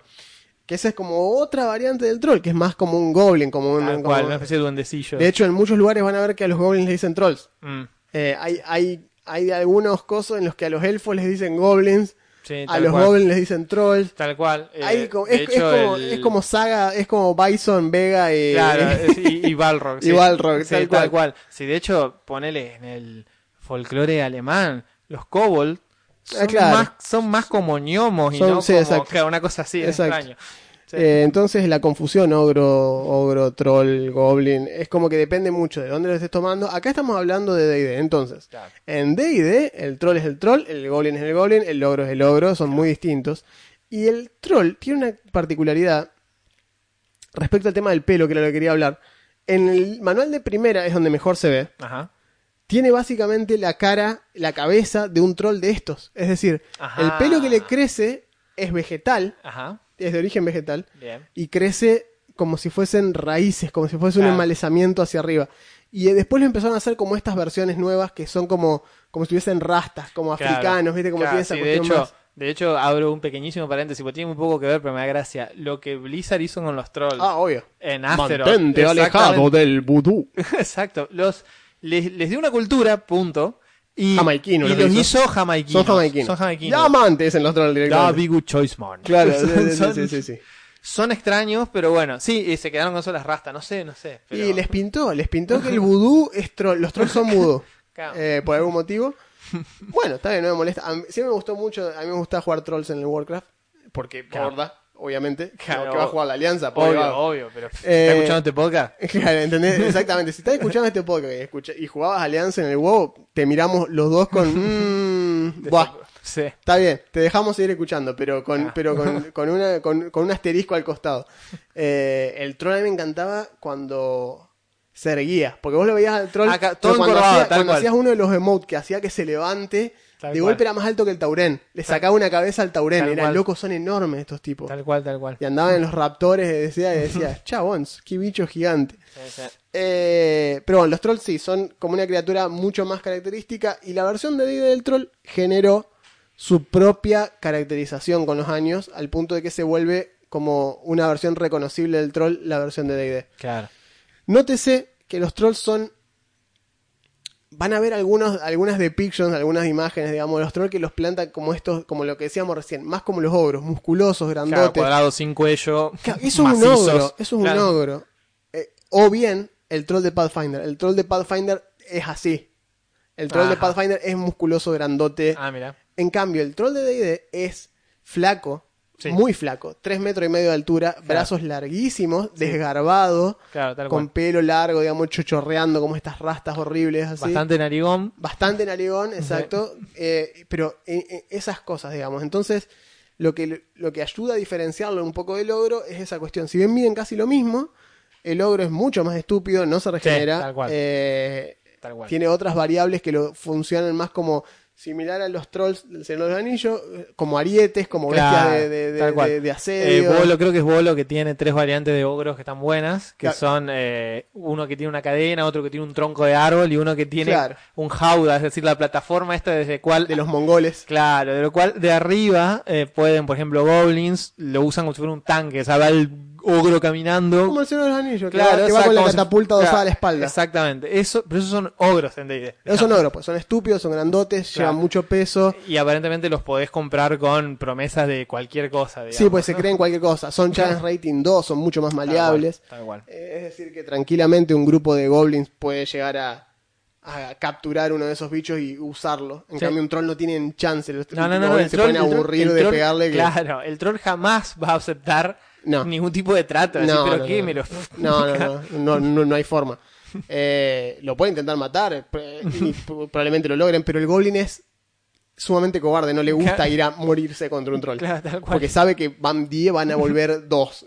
Speaker 1: Que esa es como otra variante del troll, que es más como un goblin, como un...
Speaker 2: Tal
Speaker 1: como-
Speaker 2: cual, una especie de duendecillo.
Speaker 1: de hecho, en muchos lugares van a ver que a los goblins les dicen trolls.
Speaker 2: Mm,
Speaker 1: Eh, hay, hay, hay algunos cosos en los que a los elfos les dicen goblins,
Speaker 2: sí,
Speaker 1: a los
Speaker 2: cual.
Speaker 1: goblins les dicen trolls.
Speaker 2: Tal cual. eh,
Speaker 1: es, como,
Speaker 2: el-
Speaker 1: es como saga, es como Bison, Vega y... <laughs>
Speaker 2: Claro, <laughs> y, y Balrog.
Speaker 1: Y. Balrog,
Speaker 2: Sí,
Speaker 1: tal
Speaker 2: tal,
Speaker 1: cual.
Speaker 2: Sí, de hecho, ponele en el folclore alemán, los kobold son,
Speaker 1: Ah, claro.
Speaker 2: más, son más como ñomos y
Speaker 1: Son-
Speaker 2: no como claro, una cosa así, es extraño. Sí.
Speaker 1: Eh, entonces la confusión ogro, ogro, troll, goblin, es como que depende mucho de dónde lo estés tomando. Acá estamos hablando de D&D, entonces.
Speaker 2: Claro.
Speaker 1: En D&D el troll es el troll, el goblin es el goblin, el ogro es el ogro, son muy distintos. Y el troll tiene una particularidad respecto al tema del pelo, que era lo que quería hablar. En el manual de primera es donde mejor se ve.
Speaker 2: Ajá.
Speaker 1: tiene básicamente la cara, la cabeza de un troll de estos. Es decir,
Speaker 2: Ajá.
Speaker 1: el pelo que le crece es vegetal,
Speaker 2: Ajá.
Speaker 1: Es de origen vegetal,
Speaker 2: Bien.
Speaker 1: y crece como si fuesen raíces, como si fuese un enmalezamiento hacia arriba. Y eh, después lo empezaron a hacer como estas versiones nuevas que son como, como si tuviesen rastas, como
Speaker 2: Claro.
Speaker 1: africanos, ¿viste? Como
Speaker 2: Claro,
Speaker 1: tiene esa
Speaker 2: sí, de hecho,
Speaker 1: más.
Speaker 2: de hecho, abro un pequeñísimo paréntesis, porque tiene muy poco que ver, pero me da gracia. Lo que Blizzard hizo con los trolls
Speaker 1: Ah, obvio.
Speaker 2: en Azeroth.
Speaker 1: Mantente alejado del vudú. <laughs>
Speaker 2: Exacto. Los, les, les dio una cultura, punto. Y,
Speaker 1: Jamaiquino
Speaker 2: y
Speaker 1: lo
Speaker 2: los
Speaker 1: hizo.
Speaker 2: jamaiquinos.
Speaker 1: Son jamaiquinos.
Speaker 2: Son jamaiquinos.
Speaker 1: Diamantes en los
Speaker 2: Da
Speaker 1: directamente.
Speaker 2: be good choice, man.
Speaker 1: Claro, <laughs>
Speaker 2: son,
Speaker 1: sí, sí,
Speaker 2: son-
Speaker 1: sí, sí, sí.
Speaker 2: son extraños, pero bueno. Sí, y se quedaron con solas rastas. No sé, no sé. pero-
Speaker 1: Y les pintó, les pintó que el <laughs> vudú es troll, los trolls son vudú. <laughs>
Speaker 2: Claro.
Speaker 1: eh, por algún motivo. Bueno, está bien, no me molesta. A mí, sí me gustó mucho, a mí me gusta jugar trolls en el Warcraft, porque
Speaker 2: Claro.
Speaker 1: Obviamente, <laughs>
Speaker 2: Claro.
Speaker 1: que va a jugar la alianza.
Speaker 2: Obvio, obvio, pero. ¿Estás
Speaker 1: Eh,
Speaker 2: escuchando este podcast? <laughs>
Speaker 1: Claro, ¿entendés? <laughs> Exactamente. Si estás escuchando este podcast y, escucha- y jugabas Alianza en el WoW, te miramos los dos con... mm, buah,
Speaker 2: Sí.
Speaker 1: está bien, te dejamos seguir escuchando, pero con,
Speaker 2: Ah.
Speaker 1: pero con, con, una, con, con un asterisco al costado. Eh, el troll a mí me encantaba cuando se erguía. Porque vos lo veías al troll.
Speaker 2: Acá,
Speaker 1: pero
Speaker 2: todo
Speaker 1: cuando, hacía-
Speaker 2: tal
Speaker 1: cuando hacías uno de los emotes que hacía que se levante,
Speaker 2: Tal
Speaker 1: de
Speaker 2: cual.
Speaker 1: golpe era más alto que el Tauren. Le sacaba una cabeza al Tauren.
Speaker 2: Tal
Speaker 1: Era
Speaker 2: cual.
Speaker 1: loco, son enormes estos tipos.
Speaker 2: Tal cual, tal cual.
Speaker 1: Y andaban en los raptores y decía, y decía <laughs> chabons, qué bicho gigante.
Speaker 2: Sí, sí.
Speaker 1: Eh, pero bueno, los trolls sí, son como una criatura mucho más característica y la versión de D&D del troll generó su propia caracterización con los años al punto de que se vuelve como una versión reconocible del troll la versión de D&D.
Speaker 2: Claro.
Speaker 1: Nótese que los trolls son van a ver algunos algunas depictions, algunas imágenes, digamos, de los trolls que los plantan como estos, como lo que decíamos recién, más como los ogros, musculosos,
Speaker 2: Claro,
Speaker 1: grandotes.
Speaker 2: cuadrado sin cuello.
Speaker 1: Claro, eso es un ogro, eso es un
Speaker 2: Claro.
Speaker 1: ogro. Eh, o bien el troll de Pathfinder. El troll de Pathfinder es así. El troll de. Pathfinder es musculoso, grandote.
Speaker 2: Ah, mira.
Speaker 1: En cambio, el troll de D&D es flaco,
Speaker 2: Sí.
Speaker 1: muy flaco, tres metros y medio de altura, brazos larguísimos, desgarbado,
Speaker 2: Claro, tal
Speaker 1: con pelo largo, digamos, chochorreando como estas rastas horribles así.
Speaker 2: Bastante narigón.
Speaker 1: Bastante narigón, exacto. eh, pero eh, eh, esas cosas, digamos. Entonces, lo que, lo que ayuda a diferenciarlo un poco del ogro es esa cuestión. Si bien miden casi lo mismo, el ogro es mucho más estúpido, no se regenera.
Speaker 2: tal cual.
Speaker 1: eh,
Speaker 2: Tal cual.
Speaker 1: tiene otras variables que lo funcionan más como similar a los trolls del Señor de los Anillos, como arietes, como
Speaker 2: Claro,
Speaker 1: bestias de, de, de
Speaker 2: Eh,
Speaker 1: asedio.
Speaker 2: Bolo, creo que es Bolo que tiene tres variantes de ogros que están buenas, que
Speaker 1: Claro.
Speaker 2: son eh, uno que tiene una cadena, otro que tiene un tronco de árbol y uno que tiene
Speaker 1: Claro.
Speaker 2: un jauda, es decir, la plataforma esta desde cual
Speaker 1: de los mongoles.
Speaker 2: Claro, de lo cual de arriba eh, pueden, por ejemplo, goblins lo usan como si fuera un tanque, o sea, va el ogro caminando.
Speaker 1: Como el Señor de los Anillos,
Speaker 2: Claro,
Speaker 1: que va con la catapulta
Speaker 2: claro,
Speaker 1: dosada a la espalda.
Speaker 2: Exactamente, eso, pero esos son ogros en D&D.
Speaker 1: No son ogros, pues son estúpidos, son grandotes,
Speaker 2: Claro.
Speaker 1: llevan mucho peso.
Speaker 2: Y aparentemente los podés comprar con promesas de cualquier cosa, digamos.
Speaker 1: Sí, pues se creen cualquier cosa. Son <laughs> challenge rating 2, son mucho más
Speaker 2: Tal cual,
Speaker 1: maleables.
Speaker 2: Tal cual.
Speaker 1: Eh, es decir, que tranquilamente un grupo de goblins puede llegar a, a capturar uno de esos bichos y usarlo. En
Speaker 2: Sí.
Speaker 1: cambio, un troll no tienen chance. Los
Speaker 2: No, no, no, no,
Speaker 1: se
Speaker 2: troll,
Speaker 1: pueden
Speaker 2: troll-
Speaker 1: aburrir de pegarle. que-
Speaker 2: Claro, el troll jamás va a aceptar
Speaker 1: No.
Speaker 2: ningún tipo de trato. Así,
Speaker 1: No,
Speaker 2: pero
Speaker 1: no,
Speaker 2: qué, me lo... <laughs>
Speaker 1: No, no, no, no, no, no hay forma. Eh, lo puede intentar matar eh, y <laughs> probablemente lo logren, pero el goblin es sumamente cobarde, no le gusta
Speaker 2: Claro.
Speaker 1: ir a morirse contra un troll.
Speaker 2: Claro, tal cual.
Speaker 1: Porque sabe que van 10, van a volver <laughs> 2,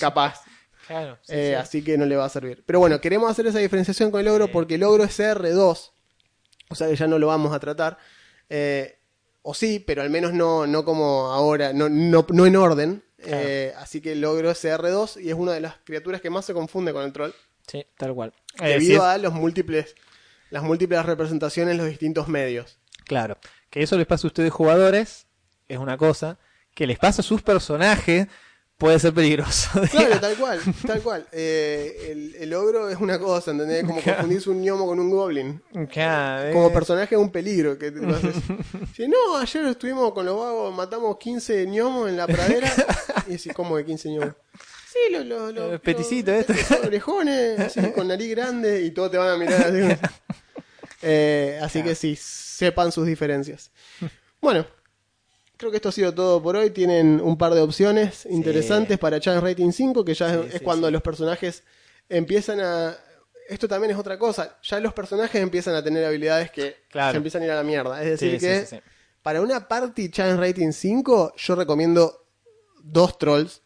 Speaker 1: capaz.
Speaker 2: Claro, sí,
Speaker 1: Eh,
Speaker 2: sí.
Speaker 1: Así que no le va a servir. Pero bueno, queremos hacer esa diferenciación con el ogro porque el ogro es CR2. O sea que ya no lo vamos a tratar. Eh, o sí, pero al menos no, no como ahora, no, no, no en orden. Eh, así que es CR2 y es una de las criaturas que más se confunde con el troll.
Speaker 2: Sí, tal cual.
Speaker 1: Debido
Speaker 2: sí
Speaker 1: a los múltiples, las múltiples representaciones en los distintos medios.
Speaker 2: Claro, que eso les pasa a ustedes jugadores, es una cosa, que les pasa a sus personajes, puede ser peligroso. <laughs>
Speaker 1: Claro, tal cual, tal cual. Eh, el, el ogro es una cosa, ¿entendés? Como confundirse un gnomo con un goblin.
Speaker 2: Claro, eh.
Speaker 1: Como personaje es un peligro. Que lo haces. <laughs> No, ayer estuvimos con los vagos, matamos 15 gnomos en la pradera. <laughs> Y decís, ¿cómo de 15 gnomos? Sí, los, los, los,
Speaker 2: Los peticitos
Speaker 1: los-
Speaker 2: estos.
Speaker 1: orejones, así, con nariz grande, y todos te van a mirar así. Eh, así que sí, sepan sus diferencias. Bueno, creo que esto ha sido todo por hoy. Tienen un par de opciones interesantes para Challenge Rating 5, que ya es, cuando los personajes empiezan a... Esto también es otra cosa. Ya los personajes empiezan a tener habilidades que
Speaker 2: Claro.
Speaker 1: se empiezan a ir a la mierda. Es decir, que para una party Challenge Rating 5, yo recomiendo dos trolls,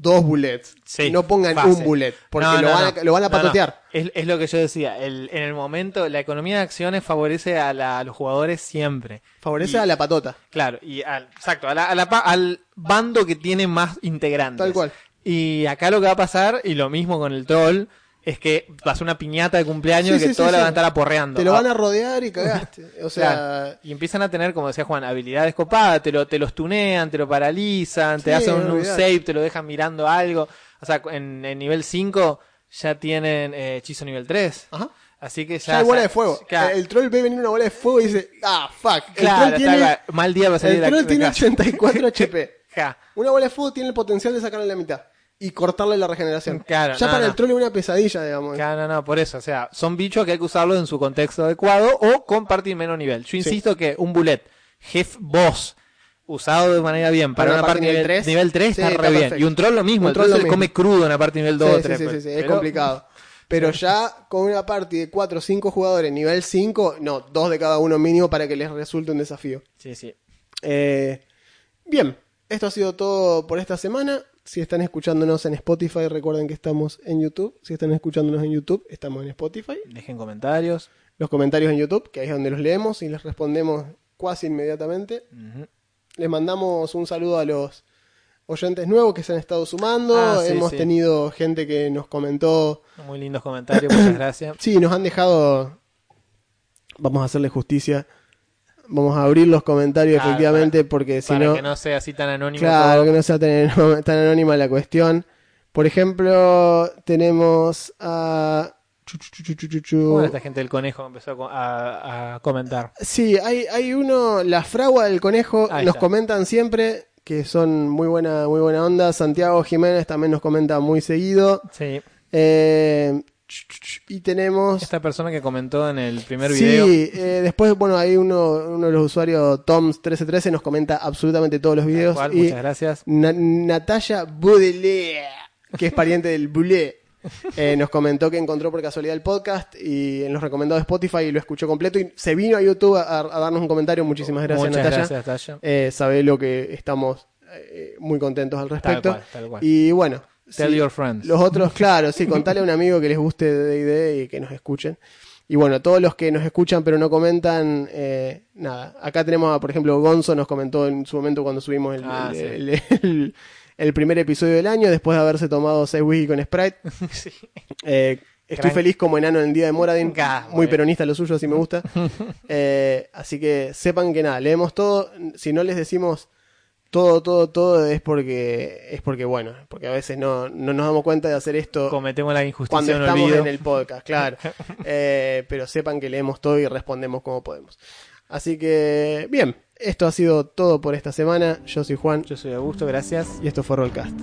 Speaker 1: dos bullets.
Speaker 2: Sí,
Speaker 1: no pongan
Speaker 2: fácil.
Speaker 1: un bullet, porque
Speaker 2: No,
Speaker 1: lo, van a, lo van a patotear.
Speaker 2: Es, es lo que yo decía, el- en el momento, la economía de acciones favorece a, la- a los jugadores siempre.
Speaker 1: Favorece
Speaker 2: Y-
Speaker 1: a la patota.
Speaker 2: Claro, y al, exacto, a la- a al bando que tiene más integrantes.
Speaker 1: Tal cual.
Speaker 2: Y acá lo que va a pasar, y lo mismo con el troll, es que va a una piñata de cumpleaños
Speaker 1: Sí,
Speaker 2: que
Speaker 1: sí,
Speaker 2: todos
Speaker 1: sí,
Speaker 2: la van a estar aporreando.
Speaker 1: Te lo
Speaker 2: Ah,
Speaker 1: van a rodear y cagaste. O sea,
Speaker 2: Claro. Y empiezan a tener, como decía Juan, habilidades copadas, te lo, te los tunean, te lo paralizan, te hacen un, save, te lo dejan mirando algo. O sea, en, en nivel 5 ya tienen eh, hechizo nivel 3.
Speaker 1: Ajá.
Speaker 2: Así que ya.
Speaker 1: ya hay bola de fuego.
Speaker 2: Claro,
Speaker 1: El troll ve venir una bola de fuego y dice, ah, fuck. El
Speaker 2: claro,
Speaker 1: troll tiene,
Speaker 2: mal día va a salir
Speaker 1: el
Speaker 2: de la-
Speaker 1: troll
Speaker 2: de
Speaker 1: tiene
Speaker 2: casa.
Speaker 1: 84 HP.
Speaker 2: Ja.
Speaker 1: Una bola de fuego tiene el potencial de sacarle la mitad y cortarle la regeneración.
Speaker 2: Claro,
Speaker 1: ya
Speaker 2: no,
Speaker 1: para
Speaker 2: no.
Speaker 1: el troll es una pesadilla, digamos.
Speaker 2: Claro, no, no, por eso. O sea, son bichos que hay que usarlos en su contexto adecuado o con party menor nivel. Yo insisto que un bullet, jefe boss, usado de manera bien para,
Speaker 1: Para
Speaker 2: una
Speaker 1: una
Speaker 2: party nivel
Speaker 1: nivel
Speaker 2: 3,
Speaker 1: tres,
Speaker 2: nivel 3
Speaker 1: sí,
Speaker 2: está
Speaker 1: está
Speaker 2: re bien. Y un troll lo mismo,
Speaker 1: Un
Speaker 2: el
Speaker 1: troll
Speaker 2: troll
Speaker 1: lo
Speaker 2: se le
Speaker 1: mismo.
Speaker 2: come crudo en la party nivel 2
Speaker 1: Sí,
Speaker 2: o
Speaker 1: sí,
Speaker 2: 3.
Speaker 1: sí,
Speaker 2: pues.
Speaker 1: sí, sí, es complicado. Pero ya con una party de 4 o 5 jugadores nivel 5, no, dos de cada uno mínimo para que les resulte un desafío.
Speaker 2: Sí, sí.
Speaker 1: Eh, bien, esto ha sido todo por esta semana. Si están escuchándonos en Spotify, recuerden que estamos en YouTube. Si están escuchándonos en YouTube, estamos en Spotify.
Speaker 2: Dejen comentarios.
Speaker 1: Los comentarios en YouTube, que ahí es donde los leemos y les respondemos casi inmediatamente. Les mandamos un saludo a los oyentes nuevos que se han estado sumando.
Speaker 2: Ah, sí,
Speaker 1: Hemos
Speaker 2: sí.
Speaker 1: tenido gente que nos comentó.
Speaker 2: Muy lindos comentarios, muchas gracias. <coughs>
Speaker 1: Sí, nos han dejado. Vamos a hacerle justicia. Vamos a abrir los comentarios,
Speaker 2: Claro,
Speaker 1: efectivamente, porque si
Speaker 2: Para
Speaker 1: no.
Speaker 2: que no sea así tan anónimo.
Speaker 1: Claro,
Speaker 2: todo.
Speaker 1: que no sea tan, tan anónima la cuestión. Por ejemplo, tenemos a. chu, chu, chu, chu, chu, chu.
Speaker 2: ¿Cómo era esta gente del conejo que empezó a, co- a- a comentar?
Speaker 1: Sí, hay, hay uno, la fragua del conejo,
Speaker 2: Ahí
Speaker 1: nos
Speaker 2: está.
Speaker 1: comentan siempre que son muy buena, muy buena onda. Santiago Jiménez también nos comenta muy seguido.
Speaker 2: Sí.
Speaker 1: Eh, y tenemos.
Speaker 2: Esta persona que comentó en el primer video.
Speaker 1: Sí, eh, después, bueno, hay uno, uno de los usuarios, Toms1313, nos comenta absolutamente todos los
Speaker 2: tal
Speaker 1: videos.
Speaker 2: cual,
Speaker 1: y
Speaker 2: muchas gracias.
Speaker 1: Na- Natalia Baudelaire, que es pariente del Boulet, eh, nos comentó que encontró por casualidad el podcast y en los recomendados de Spotify y lo escuchó completo y se vino a YouTube a, a darnos un comentario. Muchísimas gracias,
Speaker 2: muchas
Speaker 1: Natalia.
Speaker 2: gracias, Tasha.
Speaker 1: Eh, sabe lo que estamos muy contentos al respecto.
Speaker 2: cual, tal cual.
Speaker 1: Y bueno,
Speaker 2: Tell
Speaker 1: sí,
Speaker 2: your friends.
Speaker 1: los otros, claro, sí, contale a un amigo que les guste D&D y que nos escuchen. Y bueno, todos los que nos escuchan pero no comentan, eh, nada. Acá tenemos, a, por ejemplo, Gonzo nos comentó en su momento cuando subimos el,
Speaker 2: Ah,
Speaker 1: el-
Speaker 2: sí.
Speaker 1: el- el- el primer episodio del año, después de haberse tomado 6 whisky con Sprite. <laughs>
Speaker 2: Sí.
Speaker 1: Eh, estoy
Speaker 2: Gran-
Speaker 1: feliz como enano en el día de Moradin. Muy peronista lo suyo, así me gusta. <laughs> Eh, así que sepan que nada, leemos todo. Si no les decimos todo, todo, todo, es porque, es porque bueno, porque a veces no, no nos damos cuenta de hacer esto
Speaker 2: Cometemos la
Speaker 1: cuando
Speaker 2: injusticia en
Speaker 1: estamos
Speaker 2: olvido.
Speaker 1: en el podcast, claro. <laughs> Eh, pero sepan que leemos todo y respondemos como podemos. Así que, bien, esto ha sido todo por esta semana. Yo soy Juan
Speaker 2: Yo soy Augusto, gracias.
Speaker 1: y esto fue Rollcast.